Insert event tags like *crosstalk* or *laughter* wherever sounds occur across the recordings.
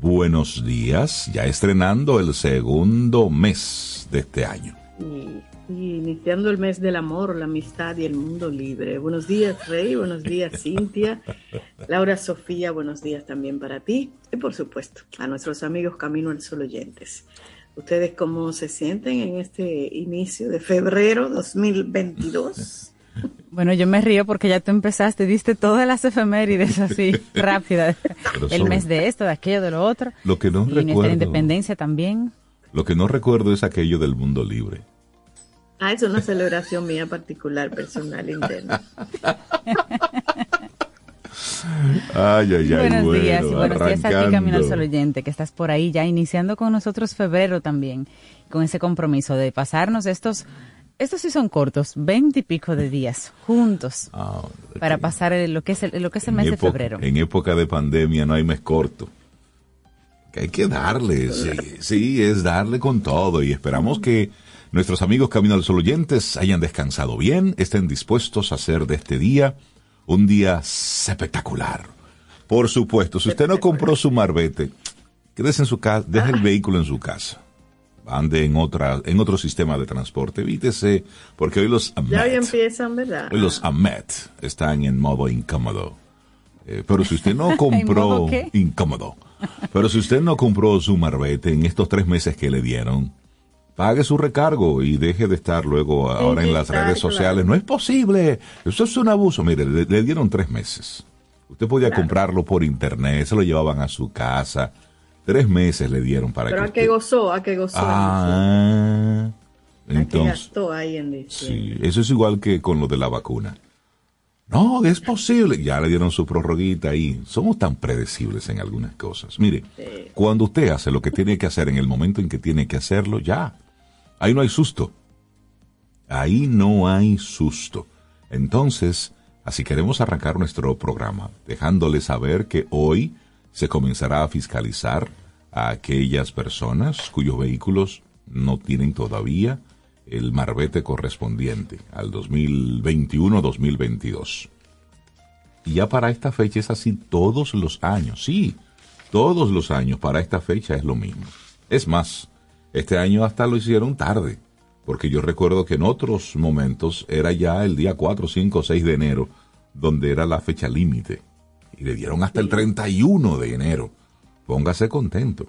buenos días, ya estrenando el segundo mes de este año. Y, iniciando el mes del amor, la amistad y el mundo libre. Buenos días, Rey, buenos días, Cintia, Laura Sofía, buenos días también para ti y por supuesto a nuestros amigos Camino al Sol oyentes. ¿Ustedes cómo se sienten en este inicio de febrero 2022? Bueno, yo me río porque ya tú empezaste, diste todas las efemérides así, *laughs* rápidas. El mes de esto, de aquello, de lo otro. Lo que no y nuestra independencia también. Lo que no recuerdo es aquello del mundo libre. Ah, es una celebración mía particular, personal, interna. *laughs* Ay, ay, ay, buenos días y buenos días a ti, Camino al Sol Oyente, que estás por ahí ya iniciando con nosotros febrero también, con ese compromiso de pasarnos estos estos sí son cortos, veinte y pico de días juntos ah, para pasar lo que es el, lo que es el mes de febrero. En época de pandemia no hay mes corto. Que hay que darle, sí, sí, es darle con todo y esperamos que nuestros amigos Camino al Sol oyentes hayan descansado bien, estén dispuestos a hacer de este día un día espectacular. Por supuesto, si usted no compró su marbete, quédese en su casa, deje el vehículo en su casa ande en otra en otro sistema de transporte. Evítese, porque hoy los AMET, ya hoy empiezan, ¿verdad? Hoy los AMET están en modo incómodo. Eh, pero si usted no *laughs* compró incómodo, pero si usted no compró su marbete en estos tres meses que le dieron, pague su recargo y deje de estar luego ahora en las redes sociales. No es posible. Eso es un abuso. Mire, le, dieron tres meses. Usted podía comprarlo por internet, se lo llevaban a su casa Tres meses le dieron para Pero que. Pero a qué gozó, a qué gozó. Ah, entonces. gastó ahí en Sí, eso es igual que con lo de la vacuna. No, es posible. Ya le dieron su prorroguita ahí. Somos tan predecibles en algunas cosas. Mire, cuando usted hace lo que tiene que hacer en el momento en que tiene que hacerlo, ya. Ahí no hay susto. Ahí no hay susto. Entonces, así queremos arrancar nuestro programa, dejándole saber que hoy se comenzará a fiscalizar a aquellas personas cuyos vehículos no tienen todavía el marbete correspondiente al 2021-2022. Y ya para esta fecha es así todos los años, sí, todos los años para esta fecha es lo mismo. Es más, este año hasta lo hicieron tarde, porque yo recuerdo que en otros momentos era ya el día 4, 5, 6 de enero, donde era la fecha límite y le dieron hasta el 31 de enero. Póngase contento.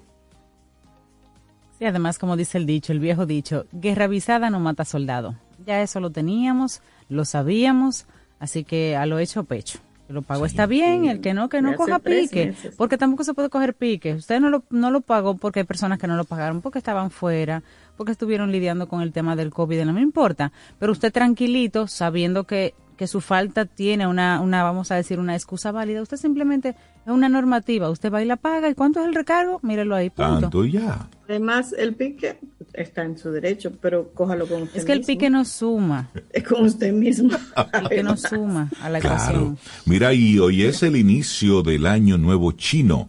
Sí, además, como dice el dicho, el viejo dicho, guerra avisada no mata soldado. Ya eso lo teníamos, lo sabíamos, así que a lo hecho pecho. El lo pagó está bien, el que no, que no coja pique, porque tampoco se puede coger pique. Usted no lo, no lo pagó porque hay personas que no lo pagaron, porque estaban fuera, porque estuvieron lidiando con el tema del COVID, no me importa. Pero usted tranquilito, sabiendo que que su falta tiene una, una, vamos a decir, una excusa válida. Usted simplemente es una normativa. Usted va y la paga. ¿Y cuánto es el recargo? Mírelo ahí. Punto. Tanto ya. Además, el pique está en su derecho, pero cójalo con usted Es que el pique no suma. *laughs* Es con usted mismo. El pique no suma a la claro. Mira, y hoy es el inicio del año nuevo chino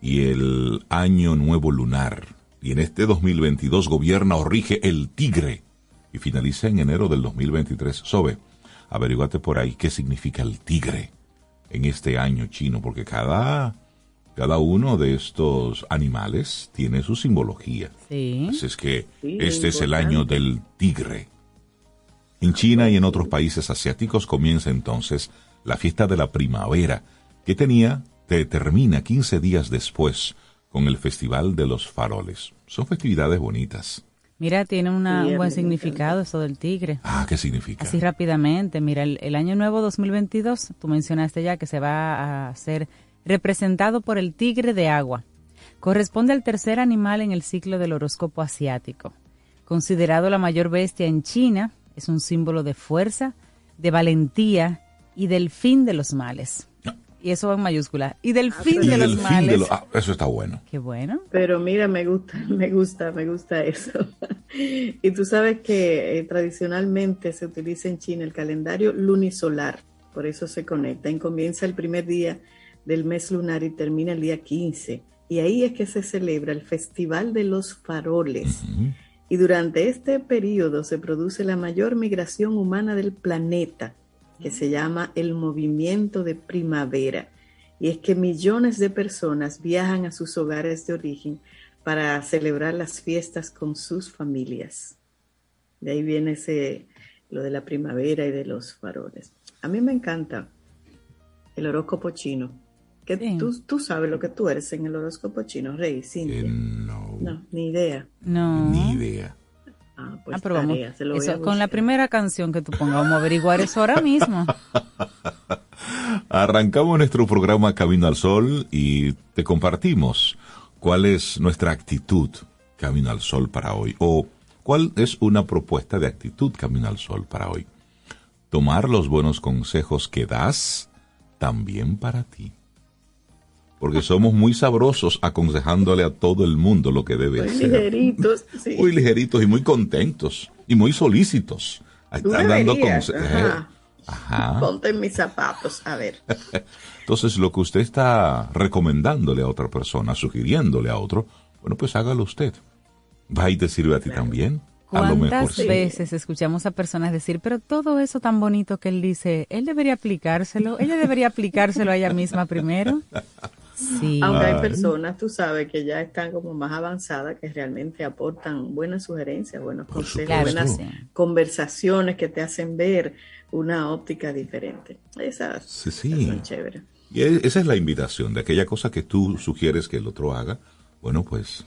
y el año nuevo lunar. Y en este 2022 gobierna o rige el tigre y finaliza en enero del 2023. Sobe averiguate por ahí qué significa el tigre en este año chino, porque cada, cada uno de estos animales tiene su simbología. Sí. Así es que este es el año del tigre. En China y en otros países asiáticos comienza entonces la fiesta de la primavera, que tenía, te termina 15 días después con el Festival de los Faroles. Son festividades bonitas. Mira, tiene un buen significado eso del tigre. Ah, ¿qué significa? Así rápidamente, mira, el, año nuevo 2022, tú mencionaste ya que se va a ser representado por el tigre de agua. Corresponde al tercer animal en el ciclo del horóscopo asiático. Considerado la mayor bestia en China, es un símbolo de fuerza, de valentía y del fin de los males y eso va en mayúscula. Y del fin de los males. Ah, eso está bueno. Qué bueno. Pero mira, me gusta, *laughs* me gusta, me gusta eso. *laughs* y tú sabes que eh, tradicionalmente se utiliza en China el calendario lunisolar, por eso se conecta. Y comienza el primer día del mes lunar y termina el día 15. Y ahí es que se celebra el Festival de los Faroles. Y durante este periodo se produce la mayor migración humana del planeta que se llama el movimiento de primavera. y es que millones de personas viajan a sus hogares de origen para celebrar las fiestas con sus familias. De ahí viene ese, lo de la primavera y de los faroles. A mí me encanta el horóscopo chino. Que tú, tú, sabes lo que tú eres en el horóscopo chino, Rey, Cintia. Eh, no. No, ni idea. No. Ni idea. Ah, pues Ah, pero vamos, tarea, se lo voy eso, a con la primera canción que tú pongas, vamos a averiguar eso ahora mismo. *laughs* Arrancamos nuestro programa Camino al Sol y te compartimos cuál es nuestra actitud Camino al Sol para hoy o cuál es una propuesta de actitud Camino al Sol para hoy. Tomar los buenos consejos que das también para ti. Porque somos muy sabrosos aconsejándole a todo el mundo lo que debe Muy hacer. ligeritos, sí. Muy ligeritos y muy contentos y muy solícitos. Tú Están dando deberías, conse- ajá. Ajá. Ponte en mis zapatos, a ver. *laughs* Entonces, lo que usted está recomendándole a otra persona, sugiriéndole a otro, bueno, pues hágalo usted. Va y te sirve a ti también. A lo mejor ¿Cuántas sí. veces escuchamos a personas decir, pero todo eso tan bonito que él dice, él debería aplicárselo, ella debería aplicárselo a ella misma primero? *laughs* Sí. Aunque hay Ay. personas, tú sabes, que ya están como más avanzadas, que realmente aportan buenas sugerencias, buenos Por consejos, Claro buenas sí. conversaciones que te hacen ver una óptica diferente. Esas Sí, esas sí. son chéveres. Y e- esa es la invitación de aquella cosa que tú sugieres que el otro haga. Bueno, pues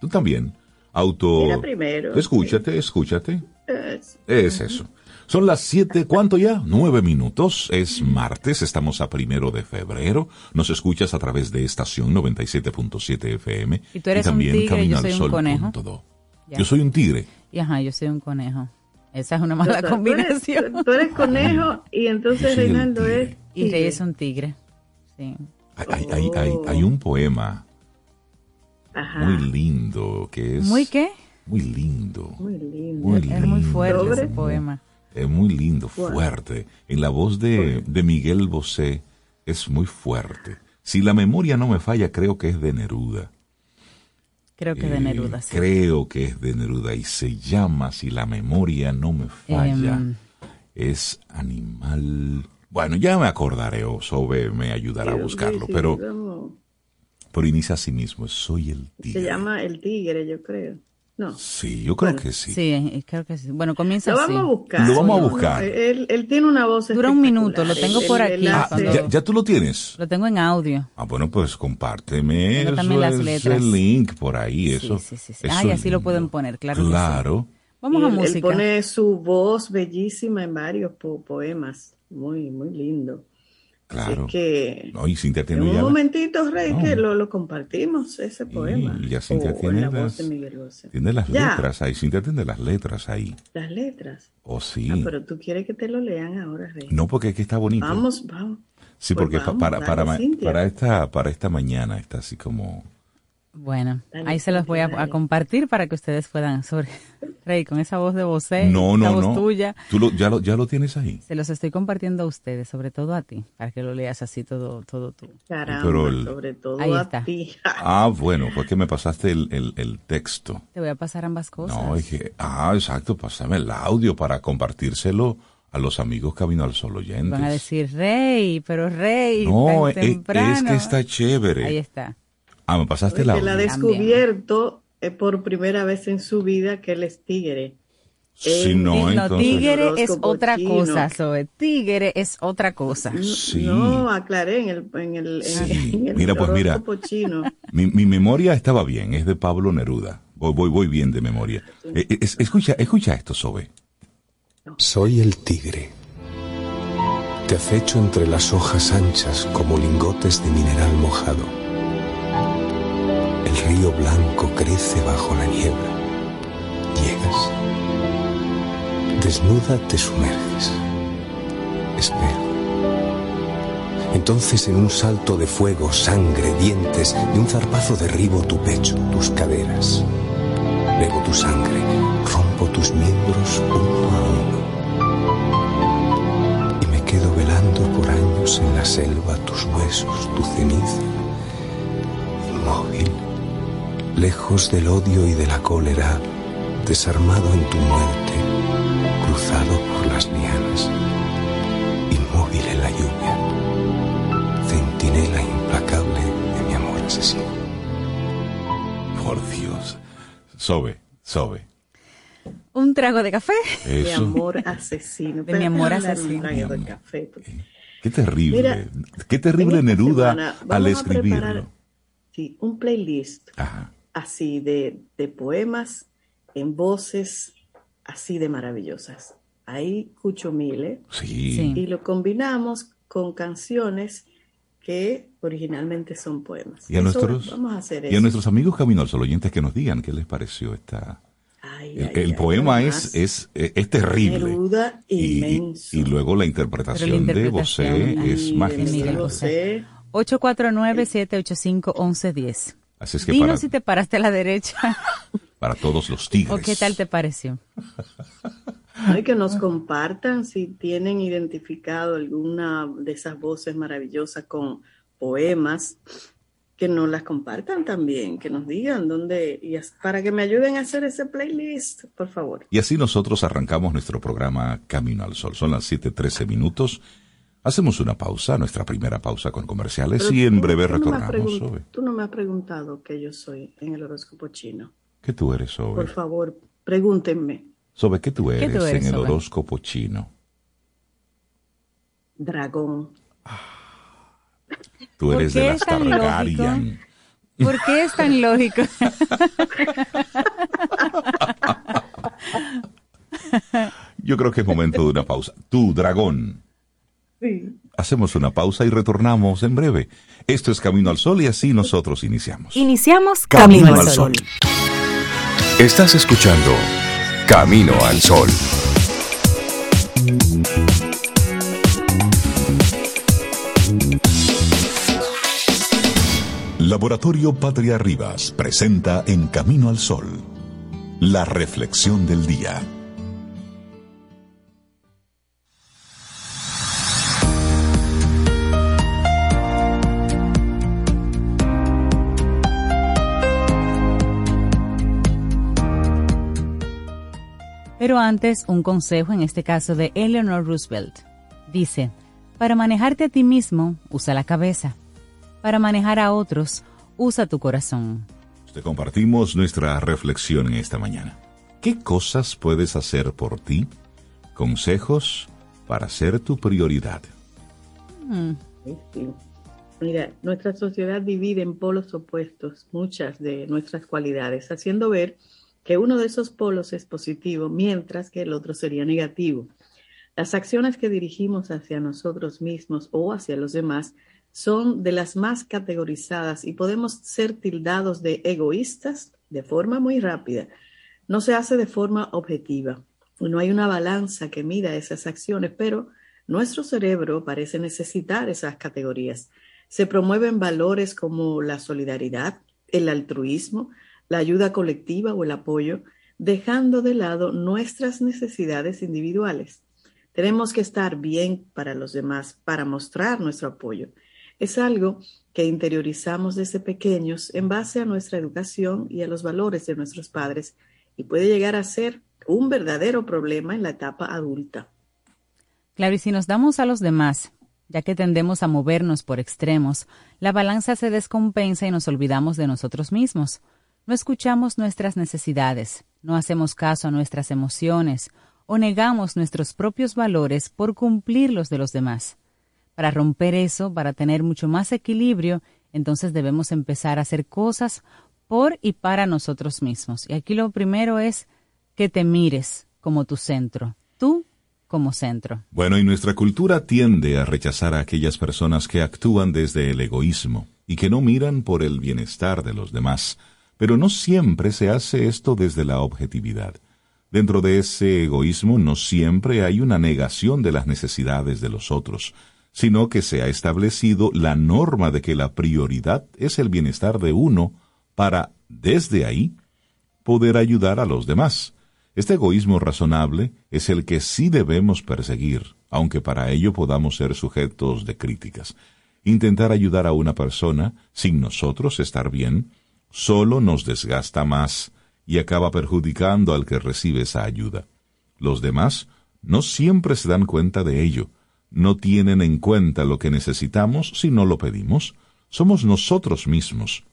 tú también. Auto. Mira primero. Escúchate, escúchate. Es- Es eso. Son las siete, ¿cuánto ya? Nueve minutos. Es martes, estamos a primero de febrero. Nos escuchas a través de estación 97.7 FM. Y tú eres un también tigre, Camino yo al soy un Sol conejo. Yo soy un tigre. Y ajá, yo soy un conejo. Esa es una o mala tú eres- combinación. Tú eres conejo y entonces Reinaldo tigre. es. Y Rey tigre. es un tigre. Sí. Hay, hay, hay, hay, hay un poema Ajá. muy lindo que es... ¿Muy qué? Muy lindo. Muy lindo. Muy Es muy fuerte ese poema. Es muy lindo, fuerte. En la voz de, de Miguel Bosé es muy fuerte. Si la memoria no me falla, creo que es de Neruda. Creo que de Eh, Neruda, sí. Creo que es de Neruda y se llama, si la memoria no me falla, Em. es animal. Bueno, ya me acordaré o Sobe me ayudará a Sí, buscarlo, sí, pero, pero inicia así mismo, soy el tigre. Se llama El Tigre, yo creo. No. Sí, yo creo Bueno, que sí. Sí, creo que sí. Bueno, comienza Lo así. vamos a buscar. Lo vamos a No, buscar. Él, él tiene una voz Dura un minuto, lo tengo por Él- aquí, Ah, ya, ya tú lo tienes. Lo tengo en audio. Ah, bueno, pues compárteme Tengo eso, también las letras. link por ahí, eso. sí, sí, sí. eso Ah, y así lo pueden poner, claro que sí. Claro. Vamos Y a él, él música. pone su voz bellísima en varios po- poemas. Muy, muy lindo. Claro. Así que No, y Cintia en tiene un momentito, Rey, No. que lo, lo compartimos, ese poema. ya Cintia O- tiene la las-. Tiene Ya. letras ahí. Cintia tiene las letras ahí. Las letras. Oh, sí. Ah, pero tú quieres que te lo lean ahora, Rey. No, porque es que está bonito. Vamos, vamos. Sí, Pues porque vamos, para, dale, para, para, esta, para esta mañana está así como... Bueno, ahí se los voy a, compartir para que ustedes puedan sobre *laughs* Rey con esa voz de vocé, no, la no, voz no. tuya. ¿Tú lo, ya, lo, ¿Ya lo tienes ahí? Se los estoy compartiendo a ustedes, sobre todo a ti, para que lo leas así todo, todo tú. Caramba, Pero el- sobre todo Ahí a está. ti. *laughs* Ah, bueno, fue que me pasaste el, el, el texto. Te voy a pasar ambas cosas. No, es que... Ah, exacto, pásame el audio para compartírselo a los amigos Camino al Sol oyentes. Van a decir, Rey, pero Rey, no, tan es, que está chévere. Ahí está. Ah, me pasaste él ha descubierto eh, por primera vez en su vida que él es tigre. Sí, el- no, entonces... tigre es otra chino. cosa, Zoe. Tigre es otra cosa. Sí. No, aclaré en el, en el, Sí. en el Mira, pues mira. chino. Mi, mi memoria estaba bien, es de Pablo Neruda. Voy, voy, voy bien de memoria. Eh, eh, es- escucha, escucha esto, Sobe. Soy el tigre. Te acecho entre las hojas anchas como lingotes de mineral mojado. El río blanco crece bajo la niebla. Llegas. Desnuda te sumerges. Espero. Entonces en un salto de fuego, sangre, dientes, de un zarpazo derribo tu pecho, tus caderas. Bebo tu sangre, rompo tus miembros uno a uno. Y me quedo velando por años en la selva tus huesos, tu ceniza. Inmóvil, lejos del odio y de la cólera, desarmado en tu muerte, cruzado por las lianas, inmóvil en la lluvia, centinela interior asesino. Por Dios. Sobe, sobe. Un trago de café. Mi amor asesino. De mi amor asesino. Un trago de café. Qué terrible. Mira, Qué terrible Neruda semana al escribirlo. sí, un playlist Ajá. Así de, de poemas en voces así de maravillosas. Ahí Cucho Mile Sí. Y lo combinamos con canciones que originalmente son poemas. Y a Eso- nuestros, vamos a hacer y a nuestros amigos Camino al Sol oyentes que nos digan qué les pareció esta. Ay, El, ay, el ay, poema además, es, es, es, terrible. Neruda Y, y- inmenso. y luego la interpretación, la de interpretación, Bosé ay, es de magistral. Miguel Bosé. 849-785-1110. Así es que Dinos para, si te paraste a la derecha *laughs* para todos los tigres. o qué tal te pareció. Ay, que nos compartan si tienen identificado alguna de esas voces maravillosas con poemas, que nos las compartan también, que nos digan dónde, y para que me ayuden a hacer ese playlist, por favor. Y así nosotros arrancamos nuestro programa Camino al Sol. Son las 7:13 minutos. Hacemos una pausa, nuestra primera pausa con comerciales Pero y en tú- breve tú no retornamos. Sobe. Tú no me has preguntado qué yo soy en el horóscopo chino. ¿Qué tú eres, Sobe? Por favor, pregúntenme. Sobe, ¿qué tú eres, tú eres, en el horóscopo chino? Dragón. Tú ¿Por eres qué de es las tan lógico? Targaryen. ¿Por qué es tan lógico? *laughs* Yo creo que es momento de una pausa. Tú, dragón. Sí. Hacemos una pausa y retornamos en breve. Esto es Camino al Sol y así nosotros iniciamos. Iniciamos Camino Camino, al al Sol. Estás escuchando Camino al Sol. Laboratorio Patria Rivas presenta En Camino al Sol, la reflexión del día. Pero antes, un consejo en este caso de Eleanor Roosevelt. Dice, para manejarte a ti mismo, usa la cabeza. Para manejar a otros, usa tu corazón. Te compartimos nuestra reflexión en esta mañana. ¿Qué cosas puedes hacer por ti? Consejos para ser tu prioridad. Sí. Mira, nuestra sociedad divide en polos opuestos muchas de nuestras cualidades, haciendo ver que uno de esos polos es positivo, mientras que el otro sería negativo. Las acciones que dirigimos hacia nosotros mismos o hacia los demás son de las más categorizadas y podemos ser tildados de egoístas de forma muy rápida. No se hace de forma objetiva. No hay una balanza que mida esas acciones, pero nuestro cerebro parece necesitar esas categorías. Se promueven valores como la solidaridad, el altruismo, la ayuda colectiva o el apoyo, dejando de lado nuestras necesidades individuales. Tenemos que estar bien para los demás, para mostrar nuestro apoyo. Es algo que interiorizamos desde pequeños en base a nuestra educación y a los valores de nuestros padres y puede llegar a ser un verdadero problema en la etapa adulta. Claro, y si nos damos a los demás, ya que tendemos a movernos por extremos, la balanza se descompensa y nos olvidamos de nosotros mismos. No escuchamos nuestras necesidades, no hacemos caso a nuestras emociones o negamos nuestros propios valores por cumplir los de los demás. Para romper eso, para tener mucho más equilibrio, entonces debemos empezar a hacer cosas por y para nosotros mismos. Y aquí lo primero es que te mires como tu centro, tú como centro. Bueno, y nuestra cultura tiende a rechazar a aquellas personas que actúan desde el egoísmo y que no miran por el bienestar de los demás. Pero no siempre se hace esto desde la objetividad. Dentro de ese egoísmo no siempre hay una negación de las necesidades de los otros, sino que se ha establecido la norma de que la prioridad es el bienestar de uno para, desde ahí, poder ayudar a los demás. Este egoísmo razonable es el que sí debemos perseguir, aunque para ello podamos ser sujetos de críticas. Intentar ayudar a una persona sin nosotros estar bien solo nos desgasta más y acaba perjudicando al que recibe esa ayuda. Los demás no siempre se dan cuenta de ello, no tienen en cuenta lo que necesitamos si no lo pedimos, somos nosotros mismos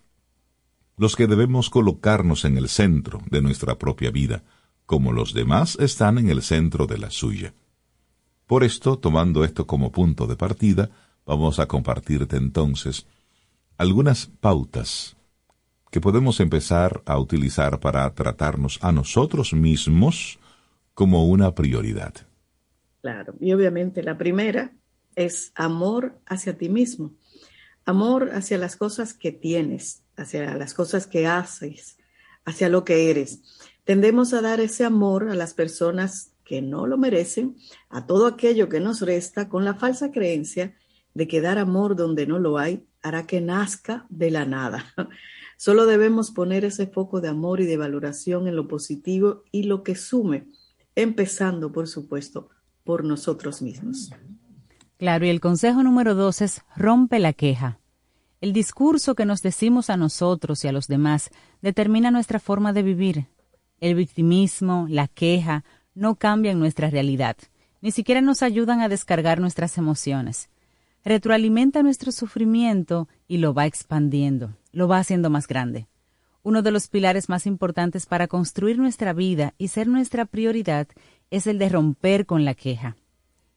los que debemos colocarnos en el centro de nuestra propia vida, como los demás están en el centro de la suya. Por esto, tomando esto como punto de partida, vamos a compartirte entonces algunas pautas que podemos empezar a utilizar para tratarnos a nosotros mismos como una prioridad. Claro, y obviamente la primera es amor hacia ti mismo, amor hacia las cosas que tienes, hacia las cosas que haces, hacia lo que eres. Tendemos a dar ese amor a las personas que no lo merecen, a todo aquello que nos resta, con la falsa creencia de que dar amor donde no lo hay hará que nazca de la nada. Solo debemos poner ese foco de amor y de valoración en lo positivo y lo que sume, empezando, por supuesto, por nosotros mismos. Claro, y el consejo número dos es rompe la queja. El discurso que nos decimos a nosotros y a los demás determina nuestra forma de vivir. El victimismo, la queja, no cambian nuestra realidad, ni siquiera nos ayudan a descargar nuestras emociones. Retroalimenta nuestro sufrimiento y lo va expandiendo, lo va haciendo más grande. Uno de los pilares más importantes para construir nuestra vida y ser nuestra prioridad es el de romper con la queja.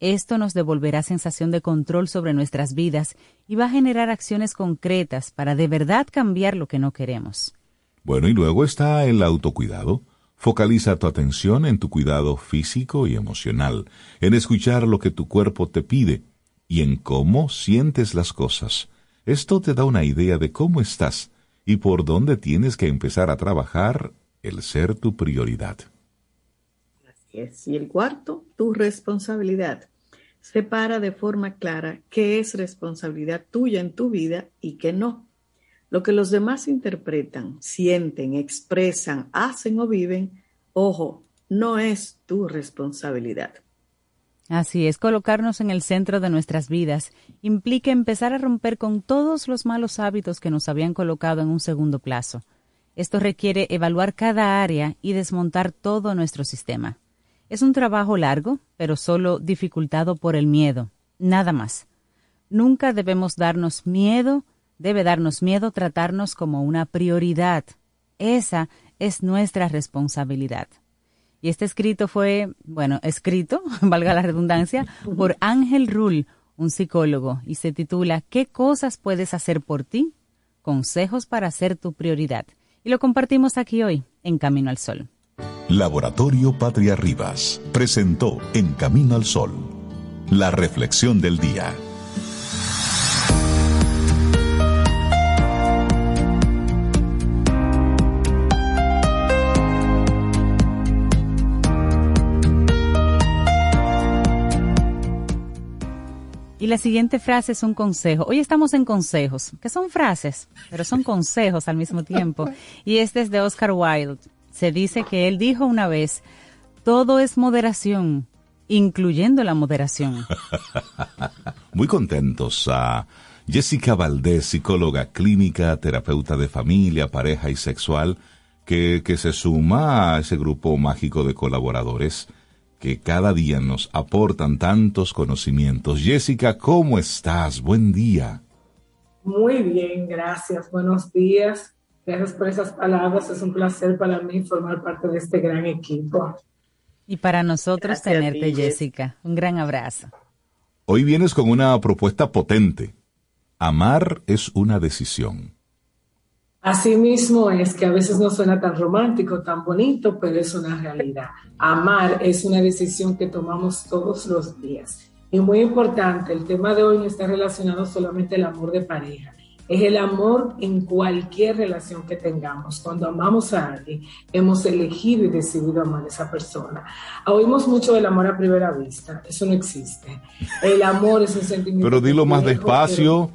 Esto nos devolverá sensación de control sobre nuestras vidas y va a generar acciones concretas para de verdad cambiar lo que no queremos. Bueno, y luego está el autocuidado. Focaliza tu atención en tu cuidado físico y emocional, en escuchar lo que tu cuerpo te pide y en cómo sientes las cosas. Esto te da una idea de cómo estás y por dónde tienes que empezar a trabajar el ser tu prioridad. Así es. Y el cuarto, tu responsabilidad separa de forma clara qué es responsabilidad tuya en tu vida y qué no. Lo que los demás interpretan, sienten, expresan, hacen o viven, ojo, no es tu responsabilidad. Así es, colocarnos en el centro de nuestras vidas implica empezar a romper con todos los malos hábitos que nos habían colocado en un segundo plazo. Esto requiere evaluar cada área y desmontar todo nuestro sistema. Es un trabajo largo, pero solo dificultado por el miedo, nada más. Nunca debemos darnos miedo, debe darnos miedo tratarnos como una prioridad. Esa es nuestra responsabilidad. Y este escrito fue, bueno, escrito, *laughs* valga la redundancia, por Ángel Rull, un psicólogo, y se titula ¿Qué cosas puedes hacer por ti? Consejos para ser tu prioridad. Y lo compartimos aquí hoy, en Camino al Sol. Laboratorio Patria Rivas presentó En Camino al Sol, la reflexión del día. La siguiente frase es un consejo. Hoy estamos en consejos, que son frases, pero son consejos al mismo tiempo. *laughs* Y este es de Oscar Wilde se dice que él dijo una vez, todo es moderación, incluyendo la moderación. *laughs* Muy contentos a Jessica Valdés, psicóloga clínica, terapeuta de familia, pareja y sexual, que, que se suma a ese grupo mágico de colaboradores que cada día nos aportan tantos conocimientos. Jessica, ¿cómo estás? Buen día. Muy bien, gracias. Buenos días. Gracias por esas palabras. Es un placer para mí formar parte de este gran equipo. Y para nosotros tenerte, Jessica. Un gran abrazo. Hoy vienes con una propuesta potente. Amar es una decisión. Así mismo es que a veces no suena tan romántico, tan bonito, pero es una realidad. Amar es una decisión que tomamos todos los días. Y muy importante, el tema de hoy no está relacionado solamente al amor de pareja, es el amor en cualquier relación que tengamos. Cuando amamos a alguien, hemos elegido y decidido amar a esa persona. Oímos mucho del amor a primera vista, eso no existe. El amor es un sentimiento. Pero dilo más despacio.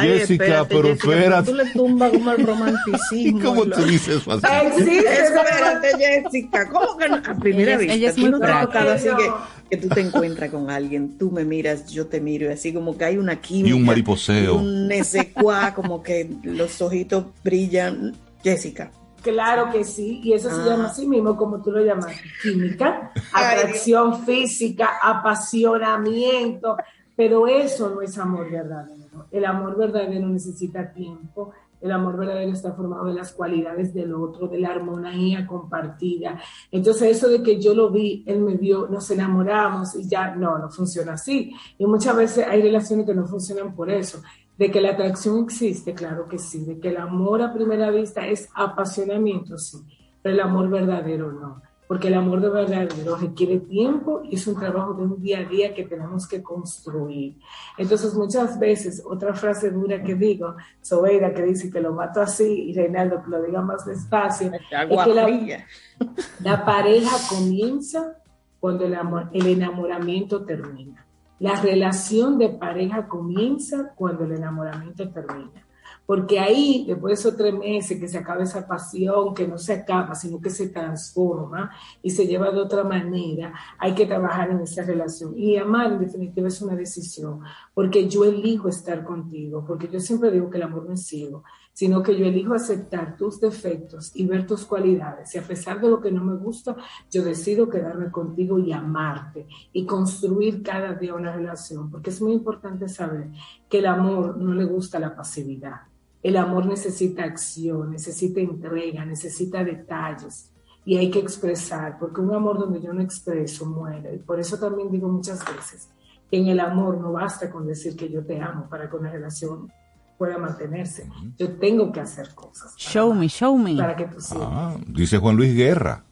Jessica, pero espérate. Tú le tumbas como el romanticismo. *laughs* ¿Y cómo tú dices eso? Espérate, Jessica. ¿Cómo que no? A primera vista. Ella es muy no así que, que tú te encuentras con alguien, tú me miras, yo te miro, y así como que hay una química. Y un mariposeo. Un cuá, como que los ojitos brillan. Jessica. Claro que sí, y eso se llama así mismo, como tú lo llamas, química, atracción física, apasionamiento, pero eso no es amor verdadero. El amor verdadero necesita tiempo, el amor verdadero está formado de las cualidades del otro, de la armonía compartida. Entonces eso de que yo lo vi, él me vio, nos enamoramos y ya, no, no funciona así. Y muchas veces hay relaciones que no funcionan por eso. De que la atracción existe, claro que sí. De que el amor a primera vista es apasionamiento, sí. Pero el amor verdadero no porque el amor de verdadero requiere tiempo y es un trabajo de un día a día que tenemos que construir. Entonces, muchas veces, otra frase dura que digo, Sobeida, que dice que lo mato así, y Reinaldo, que lo diga más despacio, es que la, *laughs* la, pareja comienza cuando el, amor, el enamoramiento termina. La relación de pareja comienza cuando el enamoramiento termina porque ahí, después de esos tres meses que se acaba esa pasión, que no se acaba, sino que se transforma y se lleva de otra manera, hay que trabajar en esa relación. Y amar, en definitiva, es una decisión, porque yo elijo estar contigo, porque yo siempre digo que el amor no es ciego, sino que yo elijo aceptar tus defectos y ver tus cualidades. Y a pesar de lo que no me gusta, yo decido quedarme contigo y amarte y construir cada día una relación, porque es muy importante saber que el amor no le gusta la pasividad el amor necesita acción, necesita entrega, necesita detalles y hay que expresar, porque un amor donde yo no expreso muere. Y por eso también digo muchas veces que en el amor no basta con decir que yo te amo para que una relación pueda mantenerse. Yo tengo que hacer cosas. Show me, show me. Para que tú ah, dice Juan Luis Guerra,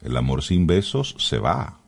el amor sin besos se va.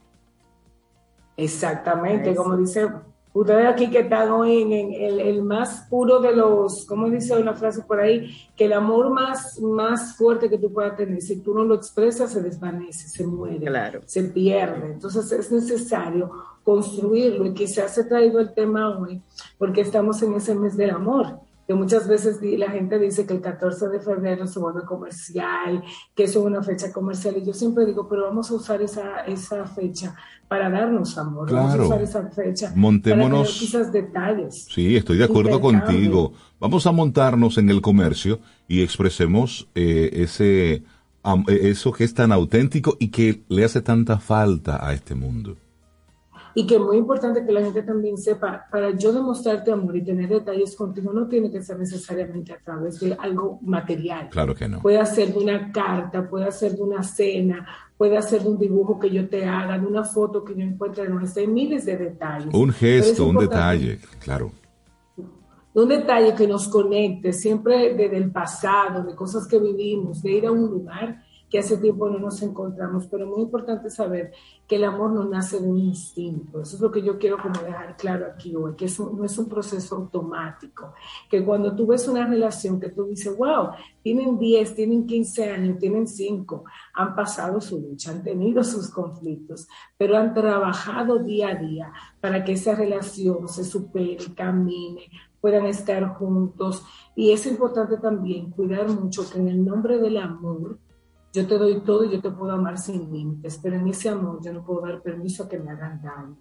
Exactamente, como dice Ustedes aquí que están hoy en, el, más puro de los, ¿cómo dice una frase por ahí? Que el amor más, más fuerte que tú puedas tener, si tú no lo expresas, se desvanece, se muere, se pierde. Entonces es necesario construirlo y quizás he traído el tema hoy porque estamos en ese mes del amor que muchas veces la gente dice que el 14 de febrero se vuelve comercial, que eso es una fecha comercial, y yo siempre digo, pero vamos a usar esa, esa fecha para darnos amor, vamos a usar esa fecha Montémonos, para quizás detalles. Sí, estoy de acuerdo contigo. Vamos a montarnos en el comercio y expresemos eh, ese eso que es tan auténtico y que le hace tanta falta a este mundo y que es muy importante que la gente también sepa, para yo demostrarte amor y tener detalles contigo no tiene que ser necesariamente a través de algo material. Claro que no. Puede ser de una carta, puede ser de una cena, puede ser de un dibujo que yo te haga, de una foto que yo encuentre en hay miles de detalles. Un gesto, un detalle, claro. Un detalle que nos conecte siempre desde el pasado, de cosas que vivimos, de ir a un lugar que hace tiempo no nos encontramos, pero muy importante saber que el amor no nace de un instinto. Eso es lo que yo quiero como dejar claro aquí hoy, que no es un proceso automático, que cuando tú ves una relación que tú dices, wow, tienen 10, tienen 15 años, tienen 5, han pasado su lucha, han tenido sus conflictos, pero han trabajado día a día para que esa relación se supere, camine, puedan estar juntos. Y es importante también cuidar mucho que en el nombre del amor, yo te doy todo y yo te puedo amar sin límites, pero en ese amor yo no puedo dar permiso a que me hagan daño.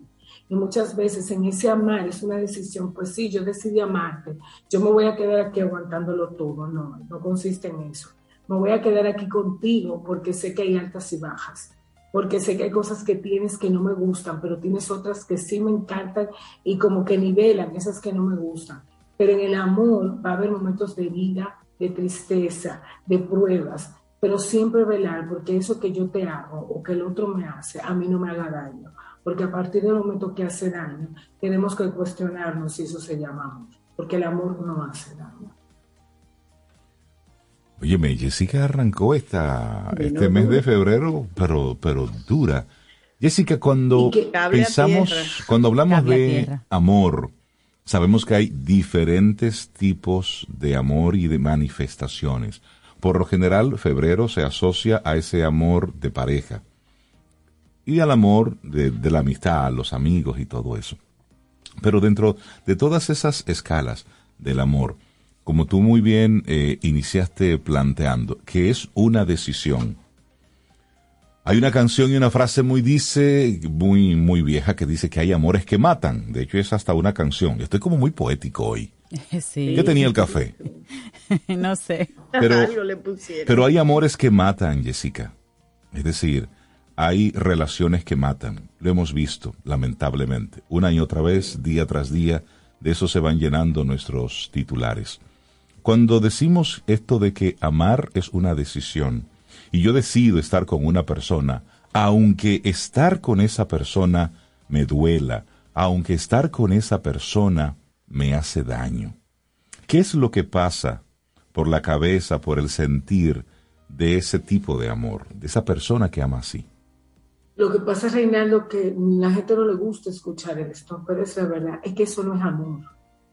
Y muchas veces en ese amar es una decisión, pues sí, yo decidí amarte, yo me voy a quedar aquí aguantándolo todo. No, no consiste en eso. Me voy a quedar aquí contigo porque sé que hay altas y bajas, porque sé que hay cosas que tienes que no me gustan, pero tienes otras que sí me encantan y como que nivelan esas que no me gustan. Pero en el amor va a haber momentos de vida, de tristeza, de pruebas, pero siempre velar porque eso que yo te hago o que el otro me hace, a mí no me haga daño. Porque a partir del momento que hace daño, tenemos que cuestionarnos si eso se llama amor, porque el amor no hace daño. Óyeme, Jessica arrancó esta, este mes de febrero, pero, pero dura. Jessica, cuando pensamos, cuando hablamos de amor, sabemos que hay diferentes tipos de amor y de manifestaciones. Por lo general, febrero se asocia a ese amor de pareja y al amor de, la amistad, los amigos y todo eso. Pero dentro de todas esas escalas del amor, como tú muy bien eh, iniciaste planteando, que es una decisión. Hay una canción y una frase muy dice, muy, muy vieja que dice que hay amores que matan. De hecho, es hasta una canción. Estoy como muy poético hoy. *laughs* Sí. ¿Qué tenía el café? *laughs* no sé. Pero, pero hay amores que matan, Jessica. Es decir, hay relaciones que matan. Lo hemos visto, lamentablemente. Una y otra vez, día tras día, de eso se van llenando nuestros titulares. Cuando decimos esto de que amar es una decisión, y yo decido estar con una persona, aunque estar con esa persona me duela, aunque estar con esa persona me hace daño. ¿Qué es lo que pasa por la cabeza, por el sentir de ese tipo de amor, de esa persona que ama así? Lo que pasa, Reinaldo, que la gente no le gusta escuchar esto, pero es la verdad, es que eso no es amor,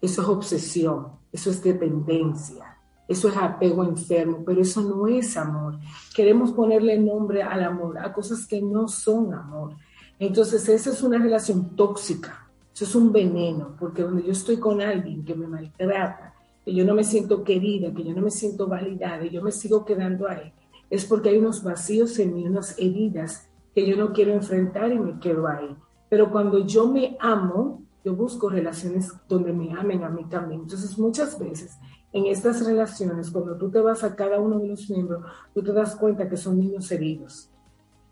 eso es obsesión, eso es dependencia, eso es apego enfermo, pero eso no es amor. Queremos ponerle nombre al amor, a cosas que no son amor. Entonces, esa es una relación tóxica, eso es un veneno, porque donde yo estoy con alguien que me maltrata, que yo no me siento querida, que yo no me siento validada y yo me sigo quedando ahí, es porque hay unos vacíos en mí, unas heridas que yo no quiero enfrentar y me quedo ahí. Pero cuando yo me amo, yo busco relaciones donde me amen a mí también. Entonces, muchas veces en estas relaciones, cuando tú te vas a cada uno de los miembros, tú te das cuenta que son niños heridos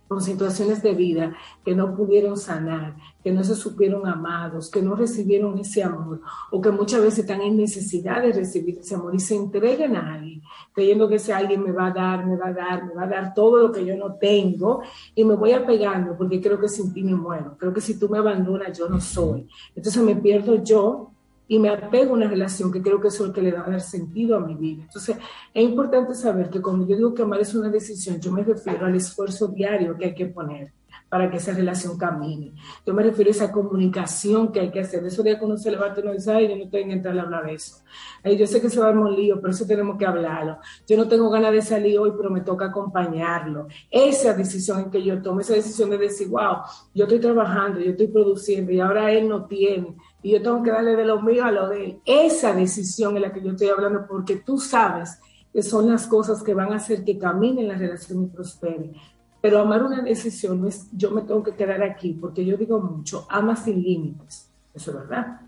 con situaciones de vida que no pudieron sanar, que no se supieron amados, que no recibieron ese amor, o que muchas veces están en necesidad de recibir ese amor y se entreguen a alguien, creyendo que ese alguien me va a dar, me va a dar, me va a dar todo lo que yo no tengo, y me voy apegando porque creo que sin ti me muero, creo que si tú me abandonas yo no soy. Entonces me pierdo yo y me apego a una relación que creo que es lo que le va a dar sentido a mi vida. Entonces, es importante saber que cuando yo digo que amar es una decisión, yo me refiero al esfuerzo diario que hay que poner para que esa relación camine. Yo me refiero a esa comunicación que hay que hacer. Eso de cuando se levanta uno dice, ay, yo no en entrar a hablar de eso. yo sé que se va a dar un lío, pero eso tenemos que hablarlo. Yo no tengo ganas de salir hoy, pero me toca acompañarlo. Esa decisión que yo tomo, esa decisión de decir, wow, yo estoy trabajando, yo estoy produciendo y ahora él no tiene y yo tengo que darle de lo mío a lo de él. Esa decisión es la que yo estoy hablando porque tú sabes que son las cosas que van a hacer que camine la relación y prospere. Pero amar una decisión no es yo me tengo que quedar aquí, porque yo digo mucho, ama sin límites, eso es verdad.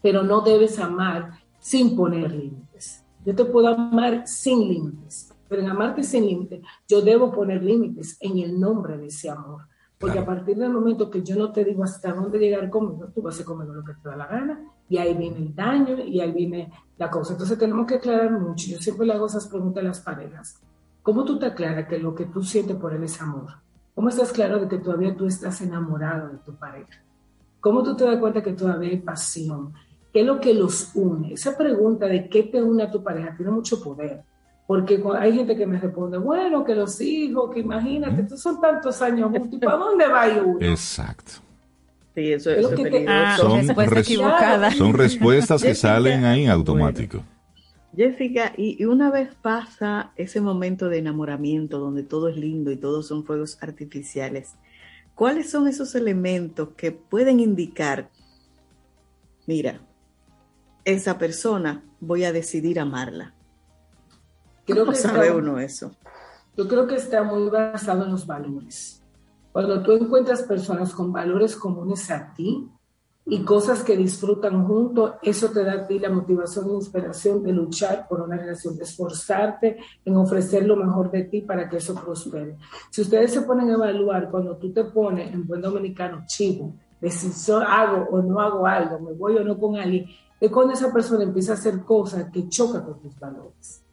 Pero no debes amar sin poner límites. Yo te puedo amar sin límites, pero en amarte sin límites, yo debo poner límites en el nombre de ese amor. Porque a partir del momento que yo no te digo hasta dónde llegar conmigo, tú vas a conmigo lo que te da la gana, y ahí viene el daño y ahí viene la cosa. Entonces tenemos que aclarar mucho. Yo siempre le hago esas preguntas a las parejas. ¿Cómo tú te aclaras que lo que tú sientes por él es amor? ¿Cómo estás claro de que todavía tú estás enamorado de tu pareja? ¿Cómo tú te das cuenta que todavía hay pasión? ¿Qué es lo que los une? Esa pregunta de qué te une a tu pareja tiene mucho poder porque hay gente que me responde, bueno, que los hijos, que imagínate, estos son tantos años juntos, ¿para dónde va uno? Exacto. Sí, eso, es ah, son, son respuestas que salen ahí automático. Jessica, y, una vez pasa ese momento de enamoramiento donde todo es lindo y todos son fuegos artificiales, ¿cuáles son esos elementos que pueden indicar, mira, esa persona voy a decidir amarla? Creo *laughs* ¿Cómo que sabe uno eso? Yo creo que está muy basado en los valores. Cuando tú encuentras personas con valores comunes a ti y cosas que disfrutan juntos, eso te da a ti la motivación e inspiración de luchar por una relación, de esforzarte en ofrecer lo mejor de ti para que eso prospere. Si ustedes se ponen a evaluar cuando tú te pones en buen dominicano chivo, de si hago o no hago algo, me voy o no con alguien, es cuando esa persona empieza a hacer cosas que chocan con tus valores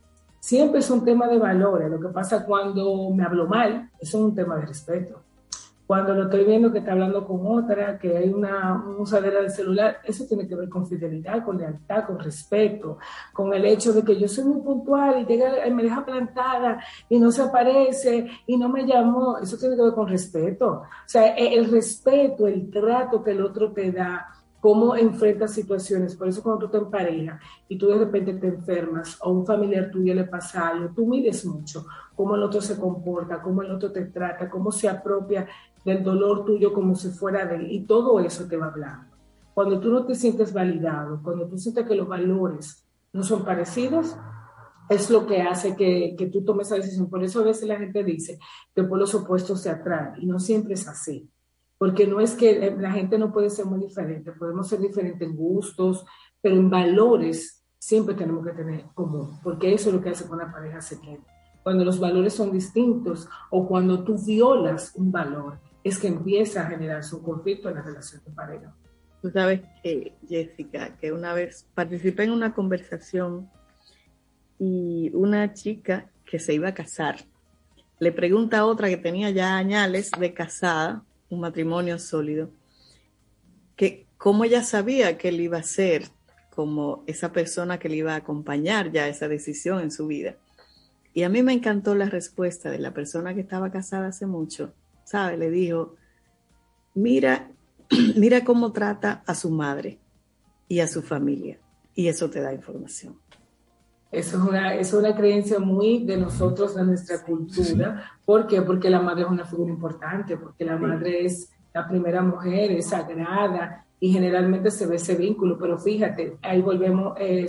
siempre es un tema de valores. Lo que pasa cuando me hablo mal, eso es un tema de respeto. Cuando lo estoy viendo que está hablando con otra, que hay una, usadera del celular, eso tiene que ver con fidelidad, con lealtad, con respeto, con el hecho de que yo soy muy puntual y llega, me deja plantada y no se aparece y no me llamó. Eso tiene que ver con respeto. O sea, el respeto, el trato que el otro te da, cómo enfrentas situaciones. Por eso cuando tú te emparejas y tú de repente te enfermas o un familiar tuyo le pasa algo, tú mides mucho cómo el otro se comporta, cómo el otro te trata, cómo se apropia del dolor tuyo como si fuera de él. Y todo eso te va hablando. Cuando tú no te sientes validado, cuando tú sientes que los valores no son parecidos, es lo que hace que, que tú tomes esa decisión. Por eso a veces la gente dice que por los opuestos se atraen y no siempre es así porque no es que eh, la gente no puede ser muy diferente, podemos ser diferentes en gustos, pero en valores siempre tenemos que tener común, porque eso es lo que hace que una pareja se quede. Cuando los valores son distintos o cuando tú violas un valor, es que empieza a generarse un conflicto en la relación de pareja. Tú sabes que, Jessica, que una vez participé en una conversación y una chica que se iba a casar le pregunta a otra que tenía ya añales de casada, un matrimonio sólido, que cómo ella sabía que él iba a ser como esa persona que le iba a acompañar ya esa decisión en su vida. Y a mí me encantó la respuesta de la persona que estaba casada hace mucho, ¿sabe? Le dijo, mira, *clears throat* mira cómo trata a su madre y a su familia. Y eso te da información. Eso es una, es una creencia muy de nosotros, de nuestra cultura. ¿Por qué? Porque la madre es una figura importante, porque la madre es la primera mujer, es sagrada y generalmente se ve ese vínculo. Pero fíjate, ahí volvemos, eh,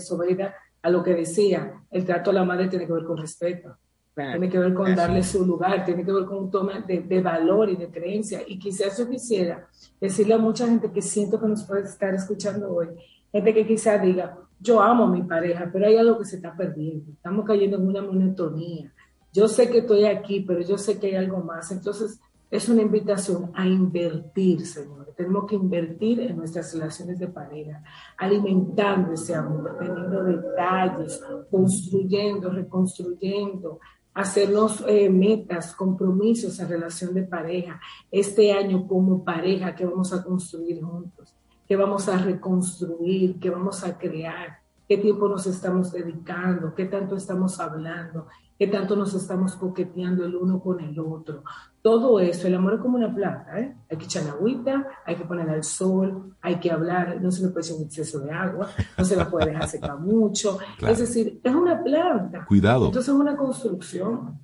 a lo que decía, el trato a la madre tiene que ver con respeto. Tiene que ver con darle su lugar, tiene que ver con un toma de, de, valor y de creencia. Y quizás yo quisiera decirle a mucha gente que siento que nos puede estar escuchando hoy, gente que quizás diga, yo amo a mi pareja, pero hay algo que se está perdiendo. Estamos cayendo en una monotonía. Yo sé que estoy aquí, pero yo sé que hay algo más. Entonces, es una invitación a invertir, Señor. Tenemos que invertir en nuestras relaciones de pareja, alimentando ese amor, teniendo detalles, construyendo, reconstruyendo, hacernos eh, metas, compromisos en relación de pareja. Este año como pareja que vamos a construir juntos qué vamos a reconstruir, qué vamos a crear, qué tiempo nos estamos dedicando, qué tanto estamos hablando, qué tanto nos estamos coqueteando el uno con el otro. Todo eso, el amor es como una planta, ¿eh? Hay que echar agüita, hay que ponerla al sol, hay que hablar, no se le puede echar un exceso de agua, no se la puede dejar secar mucho. *laughs* Es decir, es una planta. Cuidado. Entonces es una construcción.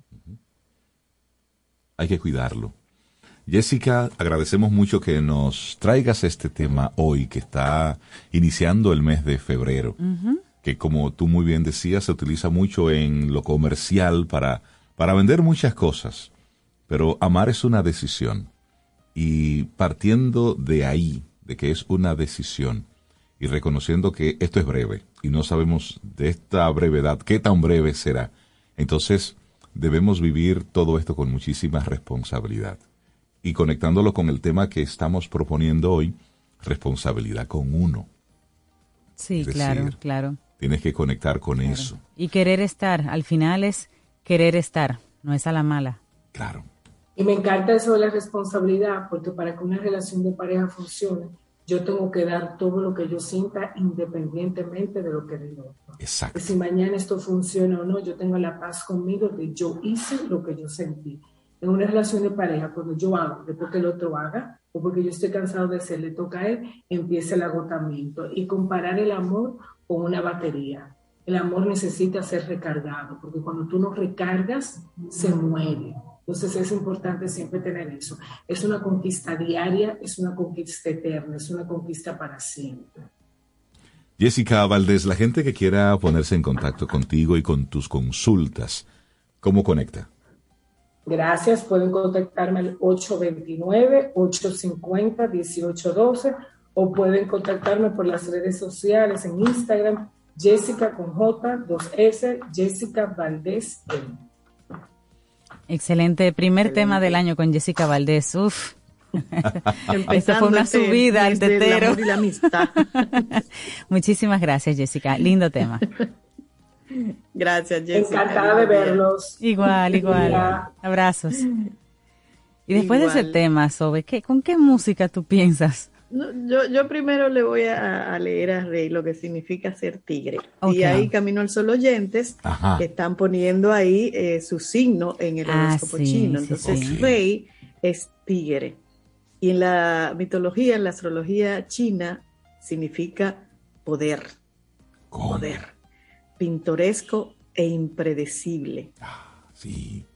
Hay que cuidarlo. Jessica, agradecemos mucho que nos traigas este tema hoy, que está iniciando el mes de febrero, que como tú muy bien decías, se utiliza mucho en lo comercial para, para vender muchas cosas, pero amar es una decisión. Y partiendo de ahí, de que es una decisión, y reconociendo que esto es breve, y no sabemos de esta brevedad qué tan breve será, entonces debemos vivir todo esto con muchísima responsabilidad y conectándolo con el tema que estamos proponiendo hoy, responsabilidad con uno. Sí, claro, claro. Tienes que conectar con eso. Y querer estar, al final es querer estar, no es a la mala. Claro. Y me encanta eso de la responsabilidad, porque para que una relación de pareja funcione, yo tengo que dar todo lo que yo sienta independientemente de lo que el otro. Exacto. si mañana esto funciona o no, yo tengo la paz conmigo de yo hice lo que yo sentí en una relación de pareja, cuando yo hago, después que el otro haga, o porque yo estoy cansado de ser, le toca a él, empieza el agotamiento. Y comparar el amor con una batería. El amor necesita ser recargado, porque cuando tú no recargas, se muere. Entonces es importante siempre tener eso. Es una conquista diaria, es una conquista eterna, es una conquista para siempre. Jessica Valdés, la gente que quiera ponerse en contacto contigo y con tus consultas, ¿cómo conecta? Gracias, pueden contactarme al 829-850-1812 o pueden contactarme por las redes sociales en Instagram, Jessica con J, 2S, Jessica Valdés. Excelente, primer tema del año con Jessica Valdés. Uf. *laughs* Esa fue una subida al tetero. *laughs* Muchísimas gracias, Jessica. Lindo tema. *laughs* Gracias, Jessica. Encantada de verlos. Igual, igual. Abrazos. Y después de ese tema, Sobe, ¿qué, ¿con qué música tú piensas? yo, yo primero le voy a, leer a Rey lo que significa ser tigre. Y ahí Camino al Sol oyentes que están poniendo ahí eh, su signo en el ah, horóscopo chino. Entonces, Rey es tigre. Y en la mitología, en la astrología china, significa poder. Poder pintoresco e impredecible. Ah, sí.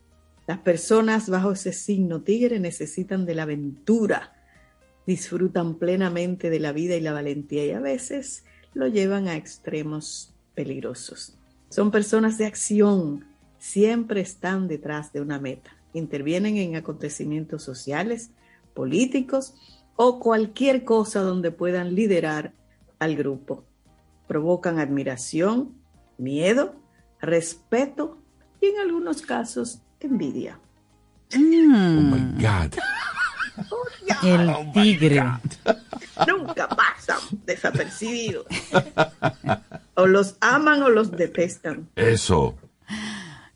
Las personas bajo ese signo tigre necesitan de la aventura, disfrutan plenamente de la vida y la valentía y a veces lo llevan a extremos peligrosos. Son personas de acción, siempre están detrás de una meta, intervienen en acontecimientos sociales, políticos o cualquier cosa donde puedan liderar al grupo. Provocan admiración, miedo, respeto y en algunos casos envidia. Oh my God. *laughs* El tigre. Nunca pasan desapercibidos. O los aman o los detestan. Eso.